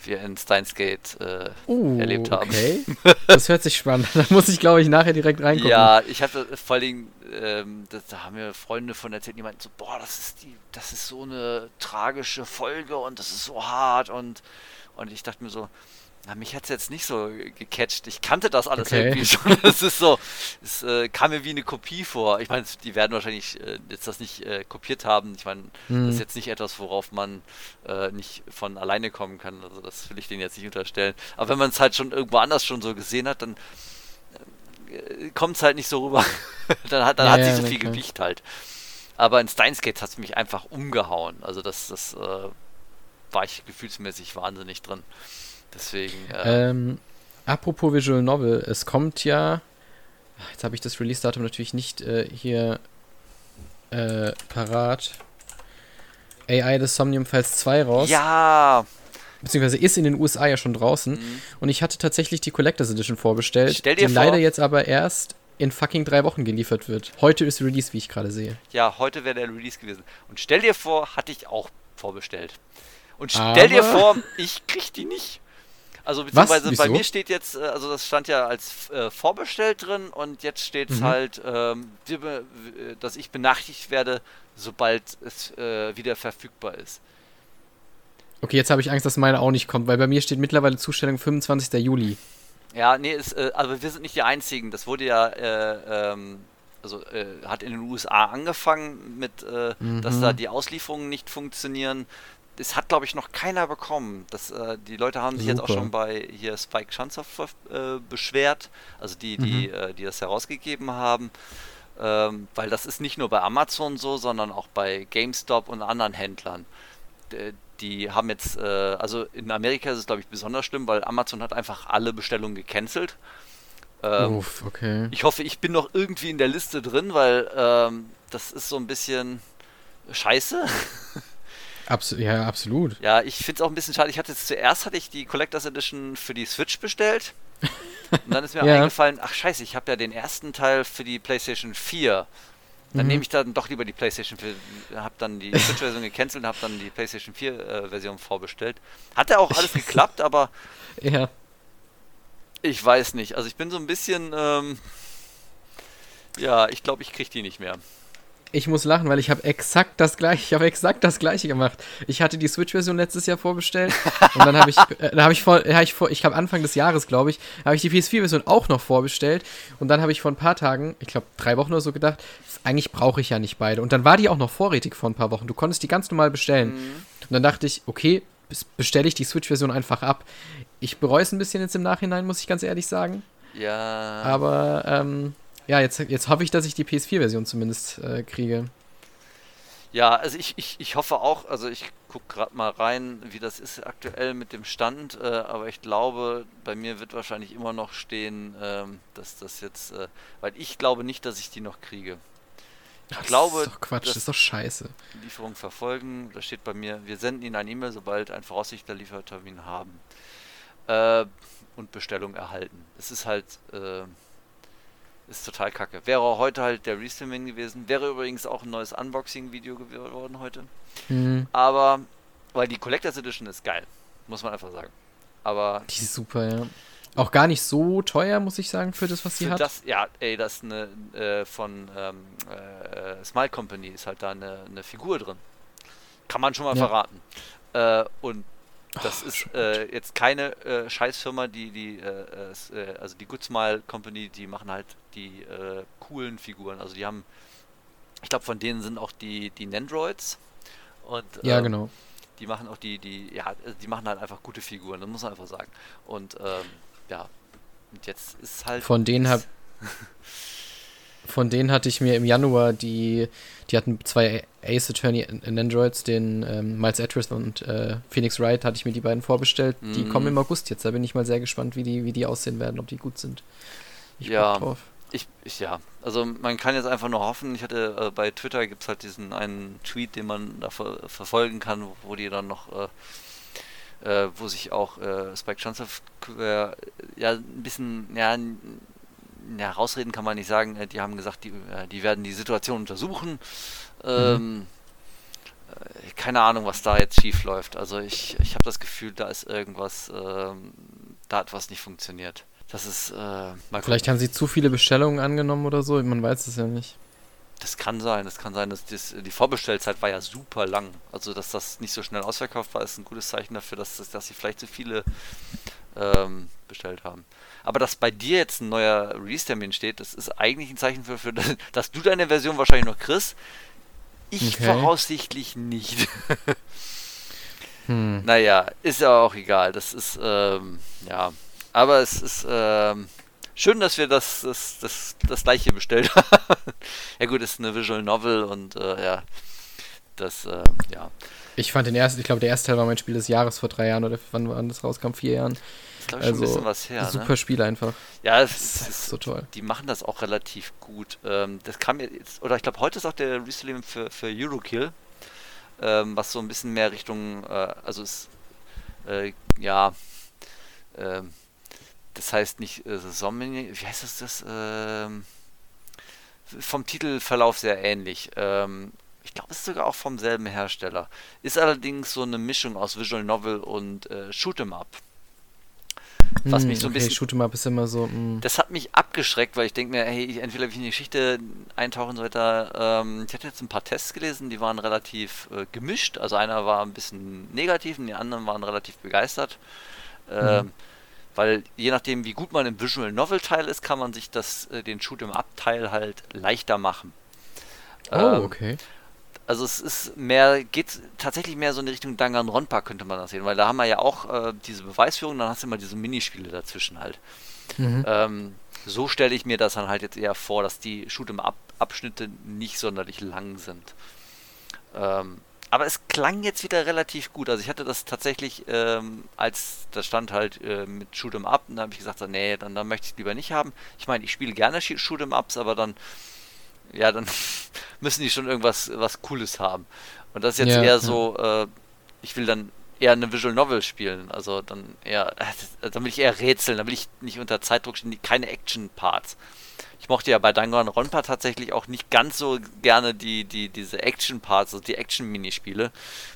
wir in Steins Gate äh, uh, erlebt haben. Okay. [LAUGHS] Das hört sich spannend an. Da muss ich, glaube ich, nachher direkt reingucken. Ja, ich hatte vor allen Dingen, ähm, das, da haben mir Freunde von erzählt, die meinten so, boah, das ist die, das ist so eine tragische Folge und das ist so hart und, und ich dachte mir so, na, mich hat es jetzt nicht so gecatcht. Ich kannte das alles okay. irgendwie schon. [LAUGHS] Es ist so, es äh, kam mir wie eine Kopie vor. Ich meine, die werden wahrscheinlich äh, jetzt das nicht äh, kopiert haben. Ich meine, mhm. das ist jetzt nicht etwas, worauf man äh, nicht von alleine kommen kann. Also das will ich denen jetzt nicht unterstellen. Aber wenn man es halt schon irgendwo anders schon so gesehen hat, dann äh, kommt es halt nicht so rüber. [LAUGHS] dann hat, dann ja, hat ja, sie so viel klar. Gewicht halt. Aber in Steins Gate hat es mich einfach umgehauen. Also das, das äh, war ich gefühlsmäßig wahnsinnig drin. Deswegen. Äh ähm, apropos Visual Novel, es kommt ja. Jetzt habe ich das Release-Datum natürlich nicht äh, hier äh, parat. AI The Somnium Files 2 raus. Ja! Beziehungsweise ist in den USA ja schon draußen. Mhm. Und ich hatte tatsächlich die Collectors Edition vorbestellt, Stell dir die vor, leider jetzt aber erst in fucking drei Wochen geliefert wird. Heute ist Release, wie ich gerade sehe. Ja, heute wäre der Release gewesen. Und stell dir vor, hatte ich auch vorbestellt. Und stell aber dir vor, ich krieg die nicht. Also beziehungsweise bei mir steht jetzt, äh, also das stand ja als äh, vorbestellt drin und jetzt steht es mhm. halt, ähm, dass ich benachrichtigt werde, sobald es äh, wieder verfügbar ist. Okay, jetzt habe ich Angst, dass meine auch nicht kommt, weil bei mir steht mittlerweile Zustellung 25. Juli. Ja, nee, ist, äh, also wir sind nicht die Einzigen. Das wurde ja, äh, ähm, also äh, hat in den USA angefangen mit, mhm. dass da die Auslieferungen nicht funktionieren das hat, glaube ich, noch keiner bekommen. Das, äh, die Leute haben sich Super. jetzt auch schon bei hier Spike Chunsoft äh, beschwert, also die, die, mhm. äh, die das herausgegeben haben. Ähm, weil das ist nicht nur bei Amazon so, sondern auch bei GameStop und anderen Händlern. D die haben jetzt, äh, also in Amerika ist es, glaube ich, besonders schlimm, weil Amazon hat einfach alle Bestellungen gecancelt. Ähm, Uff, okay. Ich hoffe, ich bin noch irgendwie in der Liste drin, weil ähm, das ist so ein bisschen scheiße. [LAUGHS] Abs ja, absolut. Ja, ich finde es auch ein bisschen schade. Ich hatte jetzt zuerst hatte ich die Collectors Edition für die Switch bestellt. Und dann ist mir [LAUGHS] ja. eingefallen, ach scheiße, ich habe ja den ersten Teil für die PlayStation 4. Dann mhm. nehme ich dann doch lieber die PlayStation 4, habe dann die [LAUGHS] Switch-Version gecancelt und habe dann die PlayStation 4-Version äh, vorbestellt. Hat ja auch alles [LAUGHS] geklappt, aber ja. ich weiß nicht. Also ich bin so ein bisschen, ähm, ja, ich glaube, ich kriege die nicht mehr ich muss lachen, weil ich habe exakt das gleiche, ich habe exakt das gleiche gemacht. Ich hatte die Switch-Version letztes Jahr vorbestellt und dann habe ich, [LAUGHS] äh, habe ich vor, hab ich vor, ich habe Anfang des Jahres, glaube ich, habe ich die PS4-Version auch noch vorbestellt und dann habe ich vor ein paar Tagen, ich glaube drei Wochen oder so gedacht, eigentlich brauche ich ja nicht beide. Und dann war die auch noch vorrätig vor ein paar Wochen. Du konntest die ganz normal bestellen. Mhm. Und dann dachte ich, okay, bestelle ich die Switch-Version einfach ab. Ich bereue es ein bisschen jetzt im Nachhinein, muss ich ganz ehrlich sagen. Ja. Aber ähm, ja, jetzt, jetzt hoffe ich, dass ich die PS4-Version zumindest äh, kriege. Ja, also ich, ich, ich hoffe auch, also ich gucke gerade mal rein, wie das ist aktuell mit dem Stand, äh, aber ich glaube, bei mir wird wahrscheinlich immer noch stehen, ähm, dass das jetzt, äh, weil ich glaube nicht, dass ich die noch kriege. Ich das glaube, ist doch Quatsch, das ist doch scheiße. Lieferung verfolgen, da steht bei mir, wir senden Ihnen ein E-Mail, sobald ein voraussichtlicher Liefertermin haben. Äh, und Bestellung erhalten. Es ist halt, äh, ist total kacke. Wäre heute halt der Restreaming gewesen. Wäre übrigens auch ein neues Unboxing-Video geworden heute. Mhm. Aber, weil die Collectors Edition ist geil. Muss man einfach sagen. Aber. Die ist super, ja. Auch gar nicht so teuer, muss ich sagen, für das, was sie hat. Das, ja, ey, das ist eine äh, von ähm, äh, Smile Company ist halt da eine, eine Figur drin. Kann man schon mal ja. verraten. Äh, und das oh, ist äh, jetzt keine äh, Scheißfirma, die, die, äh, äh, also die Good Smile Company, die machen halt die äh, coolen Figuren. Also die haben, ich glaube, von denen sind auch die, die Nendroids. Und, ja, ähm, genau. Die machen auch die, die, ja, die machen halt einfach gute Figuren, das muss man einfach sagen. Und ähm, ja, und jetzt ist halt. Von denen habe [LAUGHS] Von denen hatte ich mir im Januar die, die hatten zwei Ace Attorney in Androids, den ähm, Miles Atris und äh, Phoenix Wright, hatte ich mir die beiden vorbestellt. Mm. Die mhm. kommen im August jetzt. Da bin ich mal sehr gespannt, wie die, wie die aussehen werden, ob die gut sind. Ich ja, ich, ich, ja. Also man kann jetzt einfach nur hoffen. Ich hatte äh, bei Twitter gibt es halt diesen einen Tweet, den man da ver verfolgen kann, wo die dann noch äh, äh, wo sich auch äh, Spike Chunsoft äh, ja ein bisschen ja ja, rausreden kann man nicht sagen. Äh, die haben gesagt, die, äh, die werden die Situation untersuchen. Ähm, mhm. Äh, keine Ahnung, was da jetzt schief läuft. Also ich, ich habe das Gefühl, da ist irgendwas, ähm, da hat was nicht funktioniert. Das ist, äh, Vielleicht haben sie zu viele Bestellungen angenommen oder so, man weiß es ja nicht. Das kann sein, das kann sein, dass das, die Vorbestellzeit war ja super lang. Also, dass das nicht so schnell ausverkauft war, ist ein gutes Zeichen dafür, dass, dass sie vielleicht zu viele ähm, bestellt haben. Aber dass bei dir jetzt ein neuer Release-Termin steht, das ist eigentlich ein Zeichen für, für, dass du deine Version wahrscheinlich noch kriegst. Ich okay. voraussichtlich nicht. [LAUGHS] hm. Naja, ist ja auch egal. Das ist, ähm, ja. Aber es ist, ähm, schön, dass wir das, das, das, das gleiche bestellt haben. [LAUGHS] ja gut, es ist eine Visual Novel und äh, ja, das, äh, ja. Ich fand den ersten, ich glaube, der erste Teil war mein Spiel des Jahres vor drei Jahren oder wann, wann das rauskam, vier Jahren. Das glaube ich also, schon ein bisschen was her. Super ne? Spiel einfach. Ja, es ist, ist, so toll. Die machen das auch relativ gut. Ähm, das kam jetzt, oder ich glaube, heute ist auch der Release für, für Eurokill, ähm, was so ein bisschen mehr Richtung, äh, also ist, äh, ja, ähm, das heißt nicht äh, wie heißt das, das ähm, vom Titelverlauf sehr ähnlich. Ähm, ich glaube, es ist sogar auch vom selben Hersteller. Ist allerdings so eine Mischung aus Visual Novel und äh, Shoot'em Up. Was hm, mich so ein okay, bisschen. Shoot'em Up ist immer so. Mh. Hm. Das hat mich abgeschreckt, weil ich denke mir, hey, entweder will ich in die Geschichte eintauchen und so weiter. Ähm, ich hatte jetzt ein paar Tests gelesen, die waren relativ äh, gemischt. Also einer war ein bisschen negativ und die anderen waren relativ begeistert. Ähm, mhm. Weil je nachdem, wie gut man im Visual Novel Teil ist, kann man sich das, äh, den Shoot'em Up Teil halt leichter machen. Oh, ähm, okay. Also es ist mehr, geht tatsächlich mehr so in die Richtung Danganronpa, könnte man das sehen, weil da haben wir ja auch äh, diese Beweisführung, dann hast du immer diese Minispiele dazwischen halt. Mhm. Ähm, so stelle ich mir das dann halt jetzt eher vor, dass die Shoot'em-Up-Abschnitte nicht sonderlich lang sind. Ähm, aber es klang jetzt wieder relativ gut. Also ich hatte das tatsächlich, ähm, als das stand halt äh, mit Shoot'em Up, und da habe ich gesagt, so, nee, dann, dann möchte ich lieber nicht haben. Ich meine, ich spiele gerne Shoot'em Ups, aber dann, ja, dann [LAUGHS] müssen die schon irgendwas was Cooles haben. Und das ist jetzt ja, eher ja. so, äh, ich will dann eher eine Visual Novel spielen. Also dann eher, äh, [LAUGHS] dann will ich eher rätseln, dann will ich nicht unter Zeitdruck stehen, keine Action-Parts ich mochte ja bei Danganronpa tatsächlich auch nicht ganz so gerne die, die, diese Action-Parts, also die Action-Minispiele,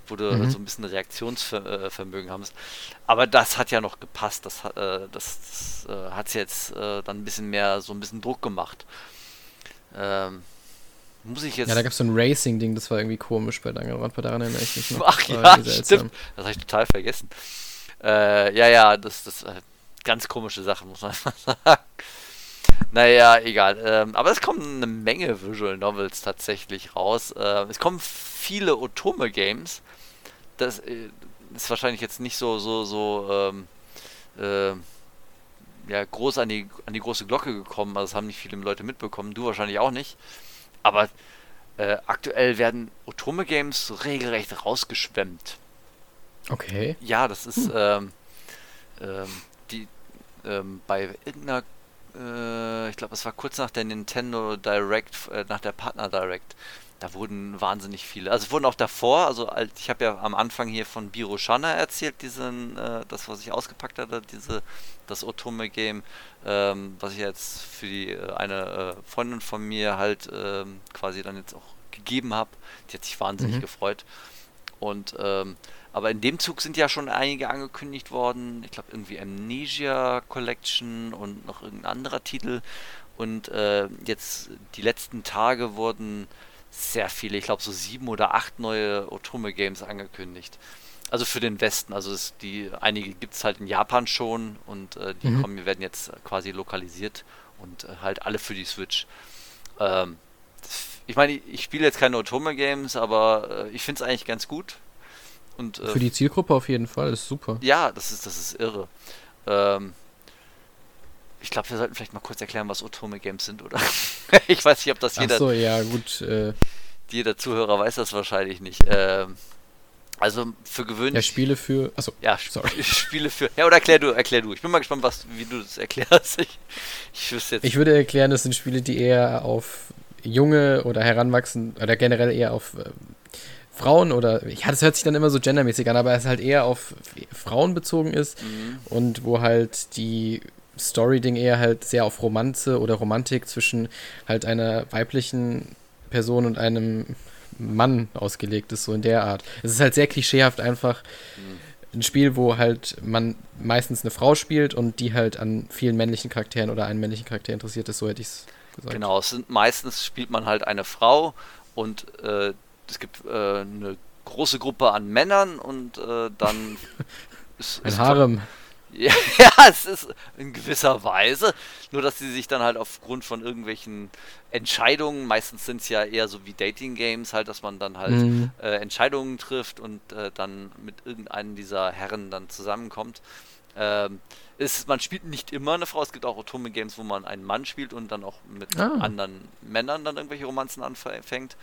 wo du mhm. so ein bisschen Reaktionsvermögen hast. Aber das hat ja noch gepasst. Das, äh, das, das äh, hat jetzt äh, dann ein bisschen mehr, so ein bisschen Druck gemacht. Ähm, muss ich jetzt. Ja, da gab es so ein Racing-Ding, das war irgendwie komisch bei Danganronpa, daran erinnere ich mich noch. [LAUGHS] Ach ja, stimmt. Das habe ich total vergessen. Äh, ja, ja, das, das äh, ganz komische Sache, muss man [LAUGHS] mal sagen. Naja, egal. Ähm, aber es kommen eine Menge Visual Novels tatsächlich raus. Ähm, es kommen viele Otome-Games. Das äh, ist wahrscheinlich jetzt nicht so, so, so ähm, äh, ja, groß an die, an die große Glocke gekommen. Also das haben nicht viele Leute mitbekommen. Du wahrscheinlich auch nicht. Aber äh, aktuell werden Otome-Games regelrecht rausgeschwemmt. Okay. Ja, das ist hm. ähm, ähm, die ähm, bei irgendeiner äh, ich glaube, es war kurz nach der Nintendo Direct, äh, nach der Partner Direct. Da wurden wahnsinnig viele. Also es wurden auch davor, also ich habe ja am Anfang hier von Biro Shana erzählt, diesen, äh, das, was ich ausgepackt hatte, diese, das Otome-Game, ähm, was ich jetzt für die, äh, eine äh, Freundin von mir halt ähm, quasi dann jetzt auch gegeben habe. Die hat sich wahnsinnig mhm. gefreut. Und ähm, aber in dem Zug sind ja schon einige angekündigt worden. Ich glaube irgendwie Amnesia Collection und noch irgendein anderer Titel. Und äh, jetzt die letzten Tage wurden sehr viele, ich glaube so sieben oder acht neue Otome Games angekündigt. Also für den Westen. Also es, die einige gibt es halt in Japan schon und äh, die mhm. kommen, werden jetzt quasi lokalisiert und äh, halt alle für die Switch. Ähm, ich meine, ich spiele jetzt keine Otome Games, aber äh, ich finde es eigentlich ganz gut. Und, äh, Für die Zielgruppe auf jeden Fall, ist super. Ja, das ist, das ist irre. Ähm, ich glaube, wir sollten vielleicht mal kurz erklären, was Otome Games sind, oder? [LAUGHS] ich weiß nicht, ob das jeder. Ach so, ja, gut. Äh, jeder Zuhörer weiß das wahrscheinlich nicht. Ähm, also für gewöhnlich. Ja, Spiele für. Achso, ja, sorry. [LAUGHS] Spiele für. Ja, oder erklär du, erklär du. Ich bin mal gespannt, was, wie du das erklärst. [LAUGHS] Ich, ich, jetzt ich würde erklären, das sind Spiele, die eher auf junge oder heranwachsen oder generell eher auf äh, Frauen oder, ja, das hört sich dann immer so gendermäßig an, aber es halt eher auf Frauen bezogen ist mhm. und wo halt die Story-Ding eher halt sehr auf Romanze oder Romantik zwischen halt einer weiblichen Person und einem Mann ausgelegt ist, so in der Art. Es ist halt sehr klischeehaft einfach Mhm. ein Spiel, wo halt man meistens eine Frau spielt und die halt an vielen männlichen Charakteren oder einen männlichen Charakter interessiert ist, so hätte ich es gesagt. Genau, es sind meistens spielt man halt eine Frau und äh, es gibt äh, eine große Gruppe an Männern und äh, dann [LAUGHS] ist, Ein ist Harem. Ja, [LAUGHS] ja, es ist in gewisser Weise. Nur, dass sie sich dann halt aufgrund von irgendwelchen Entscheidungen, meistens sind es ja eher so wie Dating-Games, halt, dass man dann halt Mhm. äh, Entscheidungen trifft und äh, dann mit irgendeinem dieser Herren dann zusammenkommt. Ähm, ist, man spielt nicht immer eine Frau, es gibt auch Otome-Games, wo man einen Mann spielt und dann auch mit Ah. anderen Männern dann irgendwelche Romanzen anfängt.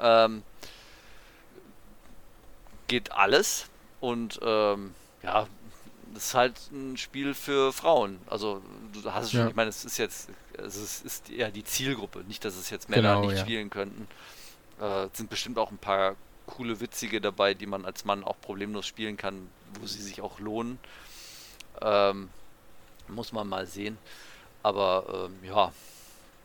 Ähm, geht alles und ähm, ja, das ist halt ein Spiel für Frauen. Also du hast es schon, Ja. ich meine, es ist jetzt, es ist, eher die Zielgruppe, nicht, dass es jetzt Männer Genau, nicht ja. spielen könnten. Äh, es sind bestimmt auch ein paar coole, witzige dabei, die man als Mann auch problemlos spielen kann, wo sie sich auch lohnen. Ähm, muss man mal sehen. Aber ähm, ja,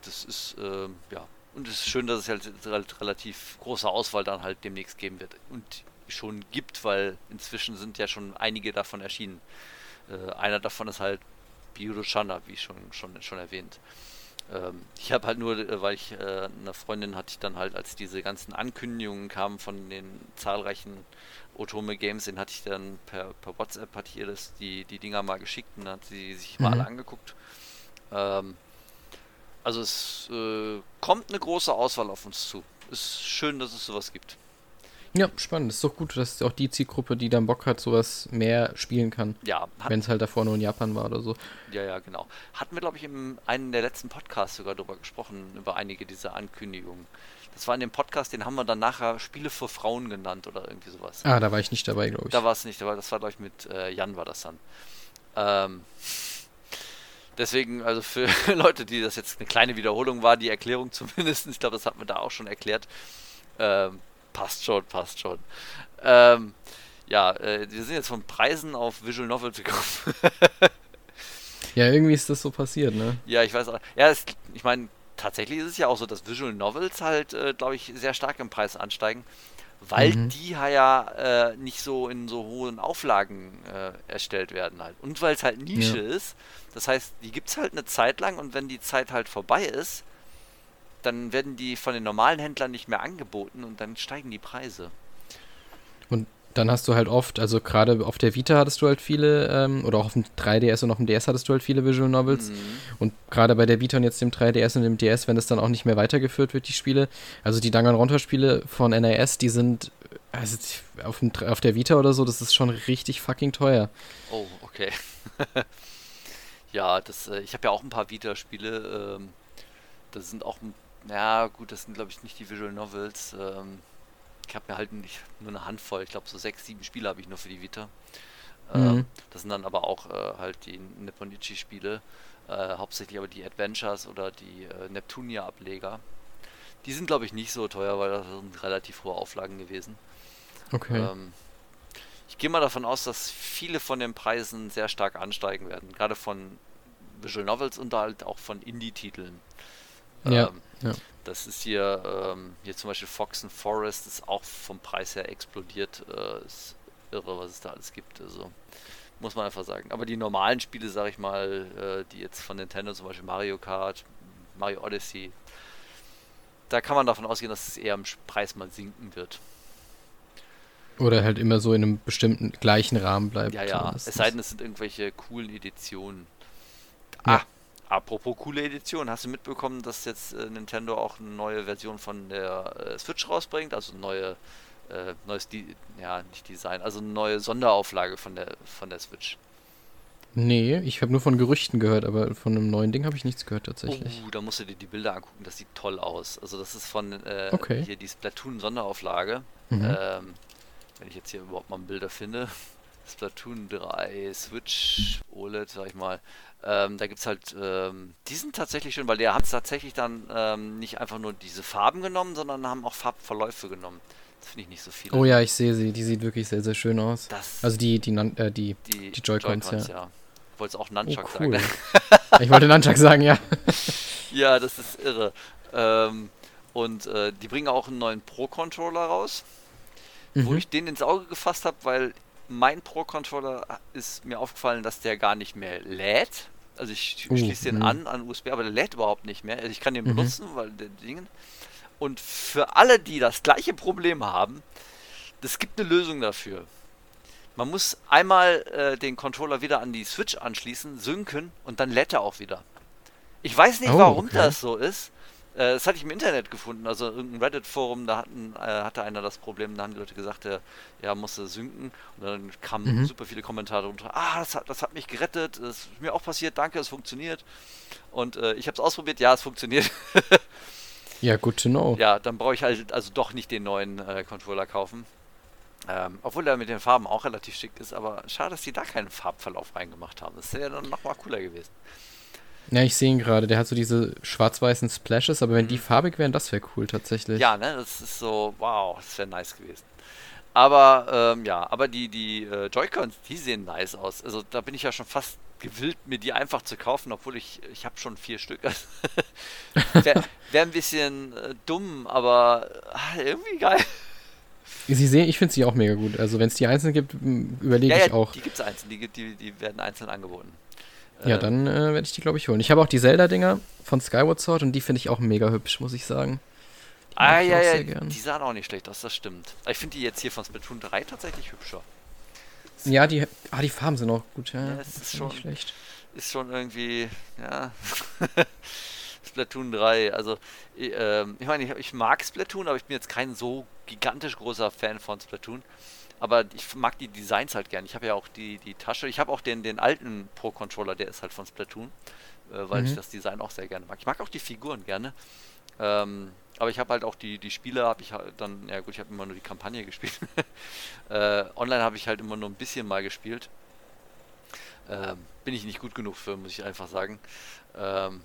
das ist ähm, ja und es ist schön, dass es halt rel- relativ große Auswahl dann halt demnächst geben wird und schon gibt, weil inzwischen sind ja schon einige davon erschienen. Äh, einer davon ist halt Biurushana, wie schon schon schon erwähnt. Ähm, ich habe halt nur, äh, weil ich äh, eine Freundin hatte ich dann halt, als diese ganzen Ankündigungen kamen von den zahlreichen Otome Games, den hatte ich dann per, per WhatsApp hat ihr das die die Dinger mal geschickt und dann hat sie sich mal Mhm. alle angeguckt. Ähm, also es äh, kommt eine große Auswahl auf uns zu. Ist schön, dass es sowas gibt. Ja, spannend. Ist doch gut, dass auch die Zielgruppe, die dann Bock hat, sowas mehr spielen kann. Ja, hat, Wenn es halt davor nur in Japan war oder so. ja, ja, genau. Hatten wir, glaube ich, in einem der letzten Podcasts sogar drüber gesprochen, über einige dieser Ankündigungen. Das war in dem Podcast, den haben wir dann nachher Spiele für Frauen genannt oder irgendwie sowas. Ah, da war ich nicht dabei, glaube ich. Da war es nicht, da war- das war, glaube ich, mit äh, Jan war das dann. Ähm, deswegen, also für [LAUGHS] Leute, die das jetzt eine kleine Wiederholung war, die Erklärung [LAUGHS] zumindest, ich glaube, das hatten wir da auch schon erklärt. Ähm, passt schon, passt schon. Ähm, ja, äh, wir sind jetzt von Preisen auf Visual Novels gekommen. [LAUGHS] Ja, irgendwie ist das so passiert, ne? ja, ich weiß auch. Ja, es, ich meine, tatsächlich ist es ja auch so, dass Visual Novels halt, äh, glaube ich, sehr stark im Preis ansteigen, weil Mhm. die ja äh, nicht so in so hohen Auflagen äh, erstellt werden halt. Und weil es halt Nische ist. Das heißt, die gibt es halt eine Zeit lang und wenn die Zeit halt vorbei ist, dann werden die von den normalen Händlern nicht mehr angeboten und dann steigen die Preise. Dann hast du halt oft, also gerade auf der Vita hattest du halt viele, ähm, oder auch auf dem 3DS und auf dem DS hattest du halt viele Visual Novels. Mhm. Und gerade bei der Vita und jetzt dem 3DS und dem DS, wenn es dann auch nicht mehr weitergeführt wird, die Spiele, also die Danganronpa-Spiele von NAS, die sind, also auf, dem, auf der Vita oder so, das ist schon richtig fucking teuer. Oh, okay. [LAUGHS] ja, das, äh, ich habe ja auch ein paar Vita-Spiele. Ähm, das sind auch, ein- ja gut, das sind glaube ich nicht die Visual Novels. Ähm, ich habe mir halt nicht, nur eine Handvoll, ich glaube so sechs, sieben Spiele habe ich nur für die Vita. Ähm, Mhm. Das sind dann aber auch äh, halt die Nipponichi-Spiele, äh, hauptsächlich aber die Adventures oder die äh, Neptunia-Ableger. Die sind glaube ich nicht so teuer, weil das sind relativ hohe Auflagen gewesen. Okay. Ähm, ich gehe mal davon aus, dass viele von den Preisen sehr stark ansteigen werden. Gerade von Visual Novels und halt auch von Indie-Titeln. Ja, Ähm, ja. Das ist hier, ähm, hier zum Beispiel Fox and Forest ist auch vom Preis her explodiert. Äh, ist irre, was es da alles gibt. Also muss man einfach sagen. Aber die normalen Spiele, sag ich mal, äh, die jetzt von Nintendo, zum Beispiel Mario Kart, Mario Odyssey, da kann man davon ausgehen, dass es eher im Preis mal sinken wird. Oder halt immer so in einem bestimmten gleichen Rahmen bleibt. Ja, ja. Es sei denn, es sind irgendwelche coolen Editionen. Ja. Apropos coole Editionen, hast du mitbekommen, dass jetzt äh, Nintendo auch eine neue Version von der äh, Switch rausbringt? Also neue, äh, neues, Di ja, nicht Design, also eine neue Sonderauflage von der von der Switch. Nee, ich habe nur von Gerüchten gehört, aber von einem neuen Ding habe ich nichts gehört tatsächlich. Oh, da musst du dir die Bilder angucken, das sieht toll aus. Also das ist von äh, Okay. hier die Splatoon Sonderauflage. Mhm. Ähm, wenn ich jetzt hier überhaupt mal Bilder finde. [LAUGHS] Splatoon 3, Switch, OLED, sag ich mal. Ähm, da gibt es halt, ähm, die sind tatsächlich schön, weil die haben tatsächlich dann ähm, nicht einfach nur diese Farben genommen, sondern haben auch Farbverläufe genommen. Das finde ich nicht so viel. Oh ja, ich sehe sie. Die sieht wirklich sehr, sehr schön aus. Das, Also die, die, äh, die, die, die Joy-Cons, ja. ja. Wolltest auch Nunchuck oh, cool. sagen. ich wollte Nunchuck sagen, ja. [LAUGHS] ja, das ist irre. Ähm, und äh, die bringen auch einen neuen Pro-Controller raus, mhm. wo ich den ins Auge gefasst habe, weil mein Pro-Controller ist mir aufgefallen, dass der gar nicht mehr lädt. Also ich uh, schließe den mh. an an USB, aber der lädt überhaupt nicht mehr. Also ich kann den mhm. benutzen, weil der Ding. Und für alle, die das gleiche Problem haben, es gibt eine Lösung dafür. Man muss einmal äh, den Controller wieder an die Switch anschließen, synken und dann lädt er auch wieder. Ich weiß nicht, oh, warum okay. das so ist. Äh, das hatte ich im Internet gefunden, also irgendein Reddit-Forum, da hatten, äh, hatte einer das Problem, da haben die Leute gesagt, er ja, musste synken und dann kamen mhm. super viele Kommentare unter, ah, das hat, das hat mich gerettet, das ist mir auch passiert, danke, es funktioniert. Und äh, ich habe es ausprobiert, ja, es funktioniert. [LAUGHS] ja, good to know. Ja, dann brauche ich halt also doch nicht den neuen äh, Controller kaufen. Ähm, obwohl er mit den Farben auch relativ schick ist, aber schade, dass die da keinen Farbverlauf reingemacht haben. Das wäre ja dann nochmal cooler gewesen. Ja, ich sehe ihn gerade. Der hat so diese schwarz-weißen Splashes, aber wenn mhm. die farbig wären, das wäre cool tatsächlich. Ja, ne, das ist so, wow, das wäre nice gewesen. Aber, ähm, ja, aber die, die äh, Joy-Cons, die sehen nice aus. Also da bin ich ja schon fast gewillt, mir die einfach zu kaufen, obwohl ich, ich habe schon vier Stück. [LAUGHS] wäre wär ein bisschen äh, dumm, aber ach, irgendwie geil. Sie sehen, ich finde sie auch mega gut. Also wenn es die einzeln gibt, überlege ja, ja, ich auch. Die gibt es einzeln, die, die, die werden einzeln angeboten. Ja, äh, dann äh, werde ich die, glaube ich, holen. Ich habe auch die Zelda-Dinger von Skyward Sword und die finde ich auch mega hübsch, muss ich sagen. Die ah, ja, ja, die sahen auch nicht schlecht aus, das stimmt. Ich finde die jetzt hier von Splatoon 3 tatsächlich hübscher. Ja, die, ah, die Farben sind auch gut, ja. ja das, ist, ist schon nicht schlecht. Ist schon irgendwie, ja. [LAUGHS] Splatoon 3, also, äh, ich meine, ich, ich mag Splatoon, aber ich bin jetzt kein so gigantisch großer Fan von Splatoon. Aber ich mag die Designs halt gern. Ich habe ja auch die, die Tasche. Ich habe auch den, den alten Pro-Controller, der ist halt von Splatoon, äh, weil mhm. ich das Design auch sehr gerne mag. Ich mag auch die Figuren gerne. Ähm, aber ich habe halt auch die, die Spiele, habe ich halt dann, ja gut, ich habe immer nur die Kampagne [LAUGHS] gespielt. äh, online habe ich halt immer nur ein bisschen mal gespielt. Ähm, bin ich nicht gut genug für, muss ich einfach sagen. Ähm,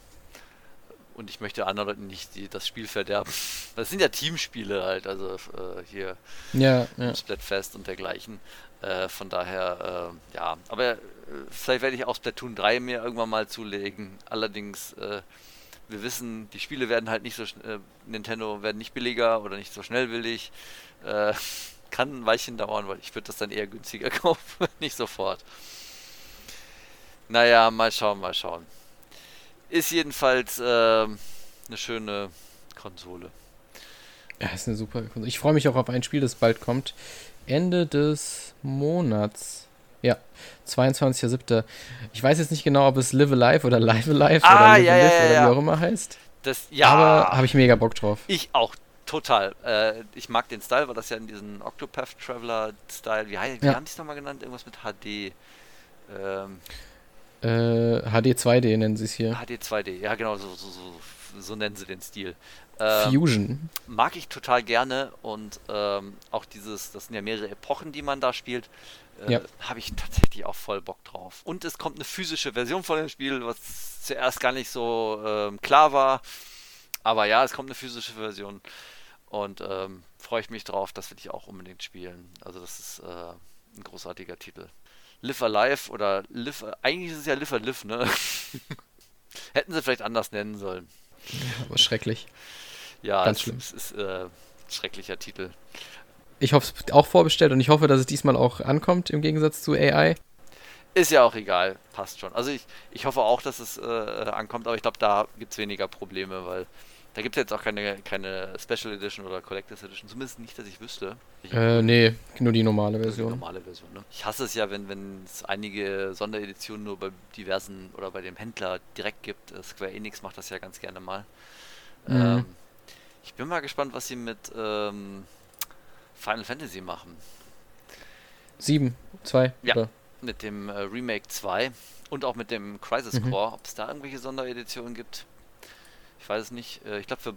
und ich möchte anderen Leuten nicht die, das Spiel verderben. [LAUGHS] Das sind ja Teamspiele halt, also äh, hier ja, ja. Splatfest und dergleichen. Äh, von daher, äh, ja, aber äh, vielleicht werde ich auch Splatoon 3 mir irgendwann mal zulegen. Allerdings, äh, wir wissen, die Spiele werden halt nicht so äh, Nintendo werden nicht billiger oder nicht so schnell willig. [LAUGHS] kann ein Weilchen dauern, weil ich würde das dann eher günstiger [LAUGHS] kaufen, nicht sofort. Naja, mal schauen, mal schauen. Ist jedenfalls äh, eine schöne Konsole. Ja, ist eine super Konsole. Ich freue mich auch auf ein Spiel, das bald kommt. Ende des Monats. Ja, 22.07. Ich weiß jetzt nicht genau, ob es Live Alive oder Live Alive ah, oder Live ja, Live ja, oder ja. wie auch immer heißt. Das, ja. Aber habe ich mega Bock drauf. Ich auch, total. Äh, ich mag den Style, weil das ja in diesem Octopath Traveler Style, wie, wie ja. haben die es nochmal genannt? Irgendwas mit HD. Ähm, äh, HD 2D nennen sie es hier. HD 2D, ja genau, so, so, so, so nennen sie den Stil. Ähm, Fusion. Mag ich total gerne und ähm, auch dieses, das sind ja mehrere Epochen, die man da spielt, äh, ja. habe ich tatsächlich auch voll Bock drauf. Und es kommt eine physische Version von dem Spiel, was zuerst gar nicht so ähm, klar war. Aber ja, es kommt eine physische Version und ähm, freue ich mich drauf, das will ich auch unbedingt spielen. Also das ist äh, ein großartiger Titel. Live Alive oder Live. Eigentlich ist es ja Live Live, ne? [LAUGHS] Hätten sie vielleicht anders nennen sollen. Ja, aber schrecklich. Ja, ganz es, schlimm. Es ist äh, ein schrecklicher Titel. Ich hoffe es auch vorbestellt und ich hoffe, dass es diesmal auch ankommt im Gegensatz zu AI. Ist ja auch egal, passt schon. Also ich, ich hoffe auch, dass es äh, ankommt, aber ich glaube, da gibt es weniger Probleme, weil da gibt es jetzt auch keine, keine Special Edition oder Collectors Edition, zumindest nicht, dass ich wüsste. Ich äh, nee, nur die normale Version. Die normale Version, ne? Ich hasse es ja, wenn es einige Sondereditionen nur bei diversen oder bei dem Händler direkt gibt. Äh, Square Enix macht das ja ganz gerne mal. Mhm. Ähm, ich bin mal gespannt, was sie mit ähm, Final Fantasy machen. 7, 2, ja, oder? mit dem äh, Remake 2 und auch mit dem Crisis mhm. Core, ob es da irgendwelche Sondereditionen gibt. Ich weiß es nicht. Äh, ich glaube, für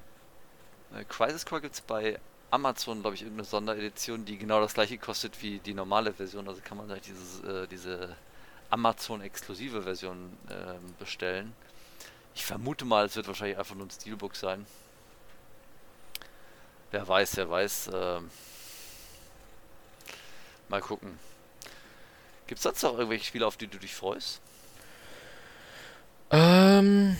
äh, Crisis Core gibt es bei Amazon, glaube ich, irgendeine Sonderedition, die genau das gleiche kostet wie die normale Version. Also kann man halt dieses, äh, diese Amazon-exklusive Version äh, bestellen. Ich vermute mal, es wird wahrscheinlich einfach nur ein Steelbook sein. Wer weiß, wer weiß. Äh, mal gucken. Gibt es sonst noch irgendwelche Spiele, auf die du dich freust? Ähm,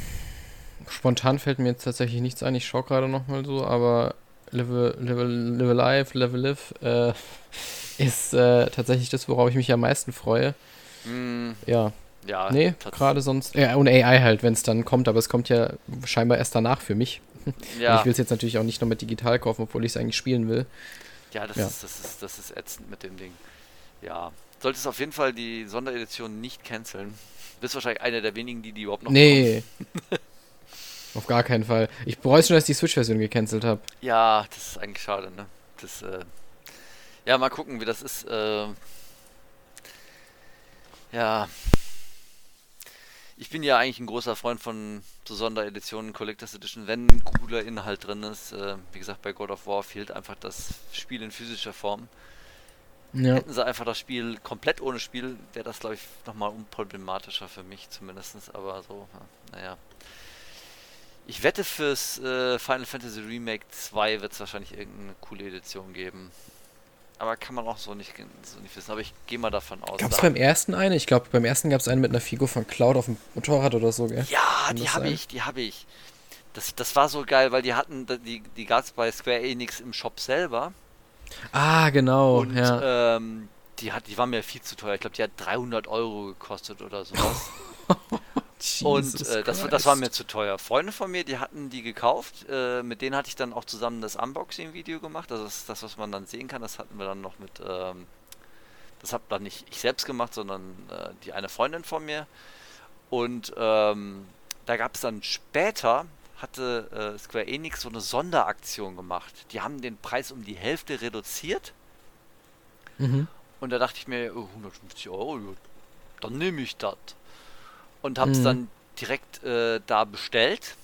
spontan fällt mir jetzt tatsächlich nichts ein. Ich schaue gerade nochmal so, aber Live, live, live Alive, Live Live äh, [LAUGHS] ist äh, tatsächlich das, worauf ich mich am meisten freue. Mm, Ja, ja, nee, gerade sonst. Ja, und AI halt, wenn es dann kommt, aber es kommt ja scheinbar erst danach für mich. [LAUGHS] Ja, ich will es jetzt natürlich auch nicht noch mit digital kaufen, obwohl ich es eigentlich spielen will. ja, das, ja. Ist, das, ist, das ist ätzend mit dem Ding. Ja, solltest auf jeden Fall die Sonderedition nicht canceln. Du bist wahrscheinlich einer der wenigen, die die überhaupt noch Nee. [LAUGHS] Auf gar keinen Fall. Ich bereue es schon, dass ich die Switch-Version gecancelt habe. Ja, das ist eigentlich schade, ne? Das, äh, ja, mal gucken, wie das ist. Äh, ja. Ich bin ja eigentlich ein großer Freund von so Sondereditionen, Collectors Edition, wenn ein cooler Inhalt drin ist. Äh, wie gesagt, bei God of War fehlt einfach das Spiel in physischer Form. Ja. Hätten sie einfach das Spiel komplett ohne Spiel, wäre das, glaube ich, nochmal unproblematischer für mich zumindest. Aber so, ja, naja. Ich wette, fürs äh, Final Fantasy Remake 2 wird es wahrscheinlich irgendeine coole Edition geben. Aber kann man auch so nicht, so nicht wissen. Aber ich gehe mal davon aus. Gab es da- beim ersten eine? Ich glaube, beim ersten gab es eine mit einer Figur von Cloud auf dem Motorrad oder so, gell? Ja, die habe ich, die habe ich. Das, das war so geil, weil die hatten, die, die gab es bei Square Enix im Shop selber. Ah, genau. und ja. ähm, die, hat, die war mir viel zu teuer. Ich glaube, die hat 300 Euro gekostet oder sowas. [LAUGHS] Und äh, das, war- das war mir zu teuer. Freunde von mir, die hatten die gekauft. Äh, mit denen hatte ich dann auch zusammen das Unboxing-Video gemacht. Also das, ist das, was man dann sehen kann, das hatten wir dann noch mit. Ähm, das habe dann nicht ich selbst gemacht, sondern äh, die eine Freundin von mir. Und ähm, da gab es dann später, hatte äh, Square Enix so eine Sonderaktion gemacht. Die haben den Preis um die Hälfte reduziert. Mhm. Und da dachte ich mir, oh, 150 Euro, dann nehme ich das. Und habe es Mhm. dann direkt äh, da bestellt.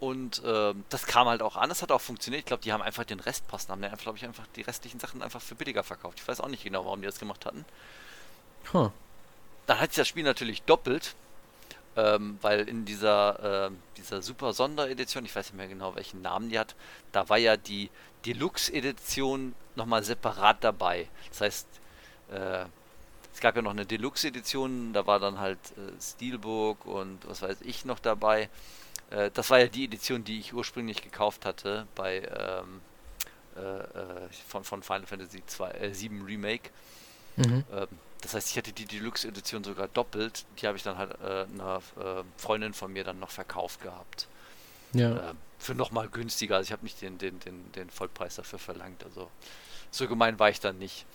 Und ähm, das kam halt auch an, es hat auch funktioniert. Ich glaube, die haben einfach den Restposten, haben dann, glaube ich, einfach die restlichen Sachen einfach für billiger verkauft. Ich weiß auch nicht genau, warum die das gemacht hatten. Huh. Dann hat sich das Spiel natürlich doppelt, ähm, weil in dieser, ähm, dieser super Sonderedition, ich weiß nicht mehr genau, welchen Namen die hat, da war ja die Deluxe-Edition nochmal separat dabei. Das heißt, äh, es gab ja noch eine Deluxe-Edition, da war dann halt äh, Steelbook und was weiß ich noch dabei. Äh, das war ja die Edition, die ich ursprünglich gekauft hatte bei ähm, äh, äh, von, von Final Fantasy 2, äh, 7 Remake. Mhm. Ähm, das heißt, ich hatte die Deluxe-Edition sogar doppelt. Die habe ich dann halt äh, einer äh, Freundin von mir dann noch verkauft gehabt. Ja. Ähm, für nochmal günstiger. Also ich habe nicht den, den, den, den Vollpreis dafür verlangt. Also so gemein war ich dann nicht.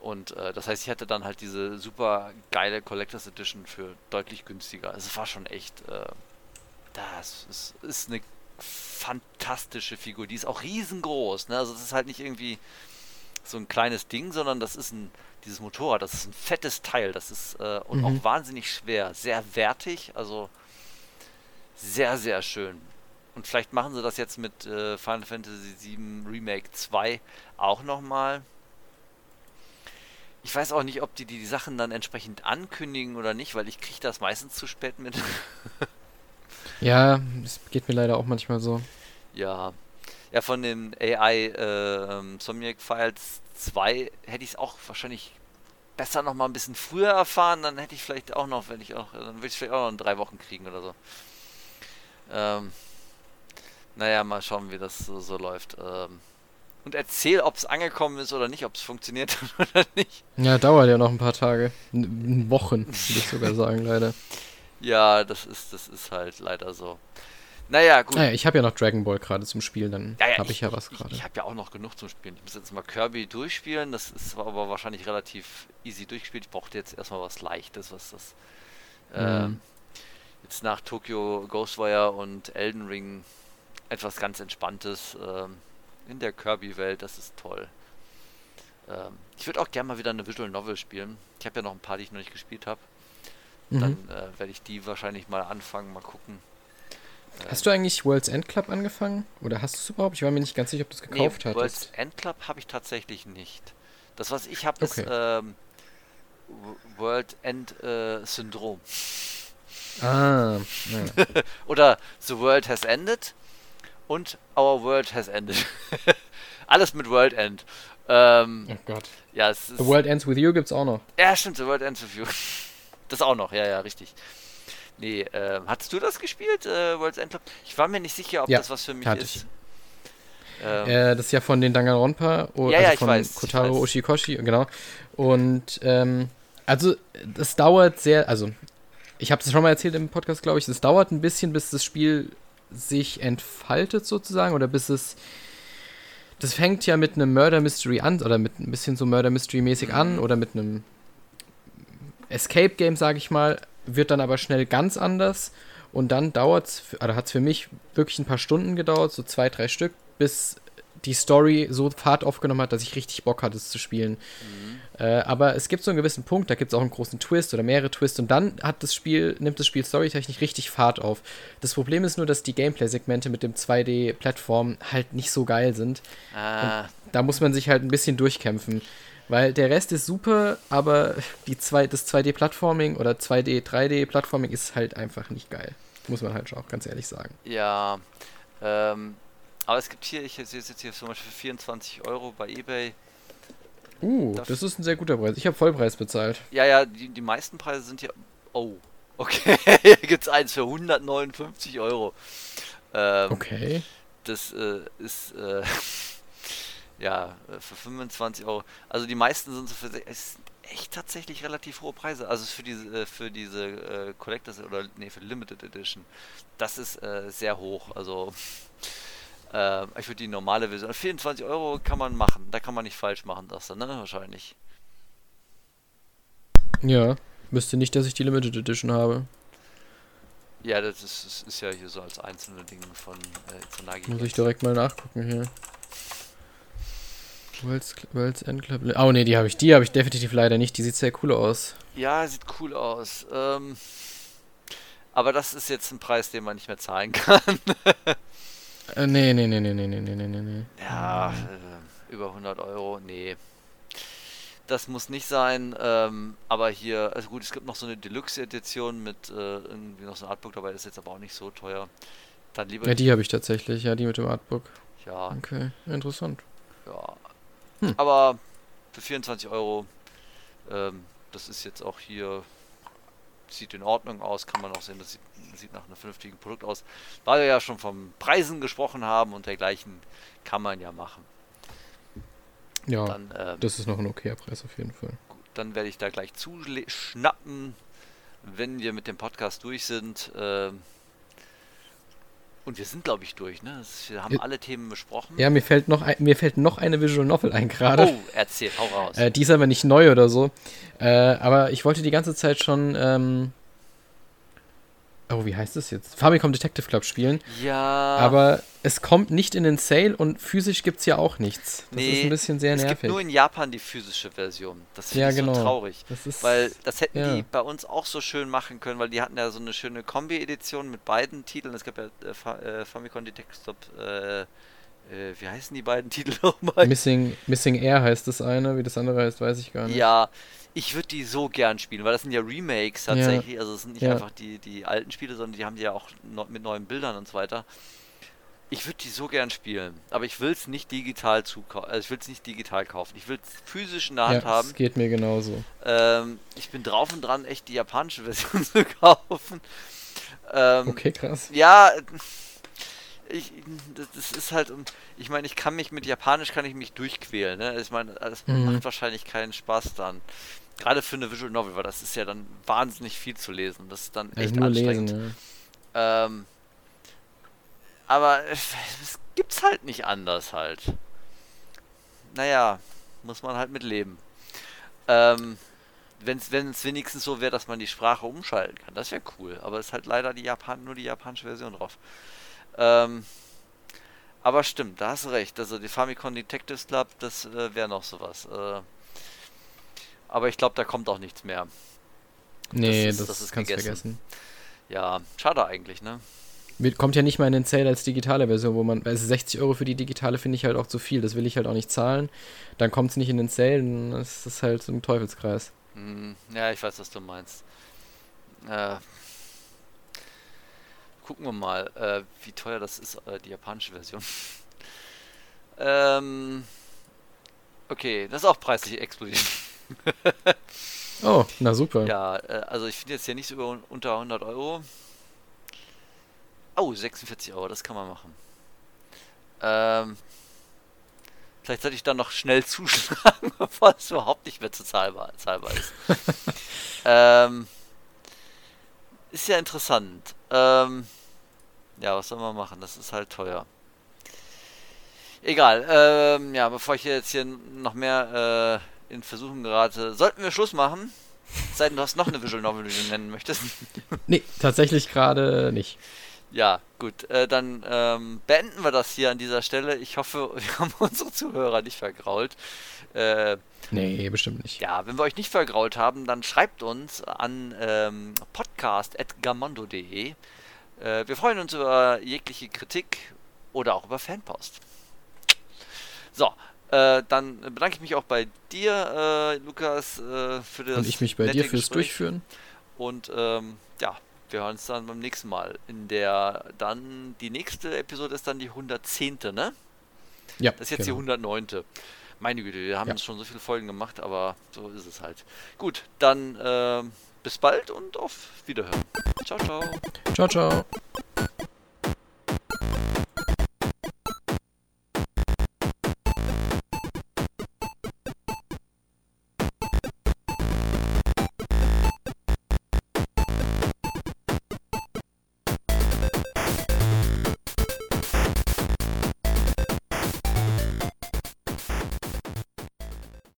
Und äh, das heißt, ich hatte dann halt diese super geile Collectors Edition für deutlich günstiger. Also es war schon echt. Äh, das ist, ist eine fantastische Figur. Die ist auch riesengroß. Ne? Also es ist halt nicht irgendwie so ein kleines Ding, sondern das ist ein dieses Motorrad, das ist ein fettes Teil, das ist äh, und Mhm. auch wahnsinnig schwer, sehr wertig, also sehr, sehr schön. Und vielleicht machen sie das jetzt mit äh, Final Fantasy VII Remake 2 auch nochmal. Ich weiß auch nicht, ob die, die die Sachen dann entsprechend ankündigen oder nicht, weil ich kriege das meistens zu spät mit. [LAUGHS] ja, es geht mir leider auch manchmal so. Ja. Ja, von den AI ähm, Somniac Files 2 hätte ich es auch wahrscheinlich besser noch mal ein bisschen früher erfahren, dann hätte ich vielleicht auch noch, wenn ich auch, dann würde ich vielleicht auch noch in drei Wochen kriegen oder so. Ähm, naja, mal schauen, wie das so, so läuft. Ähm, und erzähl, ob es angekommen ist oder nicht, ob es funktioniert [LAUGHS] oder nicht. Ja, dauert ja noch ein paar Tage. N Wochen, würde ich sogar sagen, leider. [LAUGHS] Ja, das ist, das ist halt leider so. Naja, gut. Naja, ich habe ja noch Dragon Ball gerade zum Spielen, dann Ja, ja, habe ich, ja was Ich, gerade. ich habe ja auch noch genug zum Spielen. Ich muss jetzt mal Kirby durchspielen. Das ist aber wahrscheinlich relativ easy durchgespielt. Ich brauchte jetzt erstmal was Leichtes, was das Mhm. jetzt nach Tokyo Ghostwire und Elden Ring etwas ganz Entspanntes ähm, in der Kirby-Welt. Das ist toll. Ähm, ich würde auch gerne mal wieder eine Visual Novel spielen. Ich habe ja noch ein paar, die ich noch nicht gespielt habe. Dann Mhm. äh, werde ich die wahrscheinlich mal anfangen, mal gucken. Hast du eigentlich World's End Club angefangen? Oder hast du es überhaupt? Ich war mir nicht ganz sicher, ob du es gekauft nee, World's hattest. End Club habe ich tatsächlich nicht. Das, was ich habe, Okay. ist ähm, World End äh, Syndrom. Ah, [LAUGHS] ja. Oder The World Has Ended und Our World Has Ended. [LAUGHS] Alles mit World End. Ähm, oh Gott. ja, es ist. The World Ends With You gibt's auch noch. Ja, stimmt, The World Ends with You. [LAUGHS] Das auch noch, ja, ja, richtig. Nee, äh, hattest du das gespielt, äh, World's End Club? Ich war mir nicht sicher, ob Ja, das was für mich ist. Ähm, Äh, das ist ja von den Danganronpa, o- Ja, also ja, von weiß, Kotaro. Oshikoshi, genau. Und ähm, also das dauert sehr, also ich habe es schon mal erzählt im Podcast, glaube ich, es dauert ein bisschen, bis das Spiel sich entfaltet sozusagen oder bis es das fängt ja mit einem Murder Mystery an oder mit ein bisschen so Murder Mystery mäßig an Mhm. oder mit einem Escape Game, sage ich mal, wird dann aber schnell ganz anders und dann dauert es, oder hat es für mich wirklich ein paar Stunden gedauert, so zwei, drei Stück, bis die Story so Fahrt aufgenommen hat, dass ich richtig Bock hatte, es zu spielen. mhm. Äh, aber es gibt so einen gewissen Punkt, da gibt es auch einen großen Twist oder mehrere Twists und dann hat das Spiel, nimmt das Spiel storytechnisch richtig Fahrt auf. Das Problem ist nur, dass die Gameplay-Segmente mit dem 2D-Plattform halt nicht so geil sind. Ah, Da muss man sich halt ein bisschen durchkämpfen. Weil der Rest ist super, aber die zwei, das 2D-Plattforming oder 2D, 3D-Plattforming ist halt einfach nicht geil. Muss man halt schon auch ganz ehrlich sagen. ja. Ähm, aber es gibt hier, ich sehe es jetzt hier zum Beispiel für 24 Euro bei Ebay. Uh, Darf- das ist ein sehr guter Preis. Ich habe Vollpreis bezahlt. Ja, ja, die, die meisten Preise sind hier. Oh, [LAUGHS] okay. hier gibt es eins für 159 Euro. Ähm, Okay. Das äh, ist äh, [LAUGHS] ja äh, für 25 Euro. Also die meisten sind so für es sind echt tatsächlich relativ hohe Preise. Also für diese äh, für diese äh, Collectors oder nee für Limited Edition. Das ist äh, sehr hoch. Also äh, ich würde die normale Version 24 Euro kann man machen. Da kann man nicht falsch machen, das ne wahrscheinlich. Ja. Wüsste nicht, dass ich die Limited Edition habe. Ja, das ist, das ist ja hier so als einzelne Dinge von äh. Muss ich direkt mal nachgucken hier. World's, World's End Club. Oh ne, die habe ich. Die habe ich definitiv leider nicht. Die sieht sehr cool aus. Ja, sieht cool aus. Ähm, aber das ist jetzt ein Preis, den man nicht mehr zahlen kann. [LAUGHS] Äh, nee, nee, nee, nee, nee, nee, nee, nee, nee. Ja, äh, über 100 Euro, nee. Das muss nicht sein, ähm, aber hier, also gut, es gibt noch so eine Deluxe-Edition mit äh, irgendwie noch so ein Artbook dabei, ist jetzt aber auch nicht so teuer. Dann lieber, Ja, die habe ich tatsächlich. Ja, die mit dem Artbook. ja, Okay, interessant. ja. Hm. Aber für 24 Euro, ähm, das ist jetzt auch hier, sieht in Ordnung aus, kann man auch sehen, das sieht, sieht nach einem vernünftigen Produkt aus. Weil wir ja schon von Preisen gesprochen haben und dergleichen, kann man ja machen. Ja, Dann, ähm, das ist noch ein okayer Preis auf jeden Fall. Gut, dann werde ich da gleich zuschnappen, wenn wir mit dem Podcast durch sind. Ähm, und wir sind, glaube ich, durch. Ne? Wir haben alle Themen besprochen. Ja, mir fällt noch, ein, mir fällt noch eine Visual Novel ein gerade. oh, erzähl, hau raus. Äh, die ist aber nicht neu oder so. Äh, aber ich wollte die ganze Zeit schon. Ähm, oh, wie heißt das jetzt? Famicom Detective Club spielen. ja, Aber es kommt nicht in den Sale und physisch gibt es ja auch nichts. Das Nee, ist ein bisschen sehr es gibt nervig. nur in Japan die physische Version. Das finde Ja, ich genau. so traurig. Das ist, Weil das hätten ja. die bei uns auch so schön machen können, weil die hatten ja so eine schöne Kombi-Edition mit beiden Titeln. Es gab ja äh, Fa äh, Famicom Detective Club, äh, äh, wie heißen die beiden Titel nochmal? Missing, Missing Air heißt das eine, wie das andere heißt, weiß ich gar nicht. Ja, ich würde die so gern spielen, weil das sind ja Remakes Ja. tatsächlich. Also es sind nicht Ja. einfach die, die alten Spiele, sondern die haben die ja auch neu- mit neuen Bildern und so weiter. Ich würde die so gern spielen, aber ich will es nicht digital zukaufen. Also ich will es nicht digital kaufen. Ich will es physisch in der Hand ja, haben. es geht mir genauso. Ähm, ich bin drauf und dran, echt die japanische [LAUGHS] Version zu kaufen. Ähm, Okay, krass. ja, ich, das, das ist halt, um- ich meine, ich kann mich mit Japanisch kann ich mich durchquälen. Ne? Ich meine, das Mhm. macht wahrscheinlich keinen Spaß dann. Gerade für eine Visual Novel, weil das ist ja dann wahnsinnig viel zu lesen. Das ist dann Also echt nur anstrengend. lesen, ja. Ähm, aber es es gibt's halt nicht anders halt. Naja, muss man halt mit leben. Ähm, wenn es wenigstens so wäre, dass man die Sprache umschalten kann, das wäre cool. Aber es ist halt leider die Japan nur die japanische Version drauf. Ähm, aber stimmt, da hast du recht. Also die Famicom Detectives Club, das äh, wäre noch sowas. Äh, aber ich glaube, da kommt auch nichts mehr. Nee, ist- das, das ist kannst gegessen. vergessen. Ja, schade eigentlich, ne? Kommt ja nicht mal in den Sale als digitale Version, wo man, also 60 Euro für die digitale finde ich halt auch zu viel, das will ich halt auch nicht zahlen. Dann kommt es nicht in den Sale, dann ist das halt so ein Teufelskreis. Hm, ja, ich weiß, was du meinst. Äh, gucken wir mal, äh, wie teuer das ist, äh, die japanische Version. [LAUGHS] ähm, okay, das ist auch preislich explodiert. [LAUGHS] Oh, na super. Ja, äh, also ich finde jetzt hier nichts über unter 100 Euro. Oh, 46 Euro, das kann man machen. Ähm, vielleicht sollte ich dann noch schnell [LAUGHS] zuschlagen, bevor es überhaupt nicht mehr zu zahlbar, zahlbar ist. [LAUGHS] ähm, ist ja interessant. Ähm, ja, was soll man machen? Das ist halt teuer. Egal. Ähm, ja, bevor ich jetzt hier noch mehr äh, in Versuchen gerate, sollten wir Schluss machen. Sei denn, du hast noch eine Visual Novel, die du nennen möchtest. [LAUGHS] nee, tatsächlich gerade nicht. Ja, gut. Äh, dann ähm, beenden wir das hier an dieser Stelle. Ich hoffe, [LAUGHS] wir haben unsere Zuhörer nicht vergrault. Äh, nee, bestimmt nicht. Ja, wenn wir euch nicht vergrault haben, dann schreibt uns an ähm, podcast.gamondo.de. Äh, wir freuen uns über jegliche Kritik oder auch über Fanpost. So, äh, dann bedanke ich mich auch bei dir, äh, Lukas, äh, für das. Und ich mich bei dir fürs Gespräch. Durchführen. Und ähm, ja, wir hören uns dann beim nächsten Mal. In der dann, die nächste Episode ist dann die 110. ne? Ja. Das ist jetzt genau. die 109. Meine Güte, wir haben ja. schon so viele Folgen gemacht, aber so ist es halt. Gut, dann äh, bis bald und auf Wiederhören. Ciao, ciao. Ciao, ciao.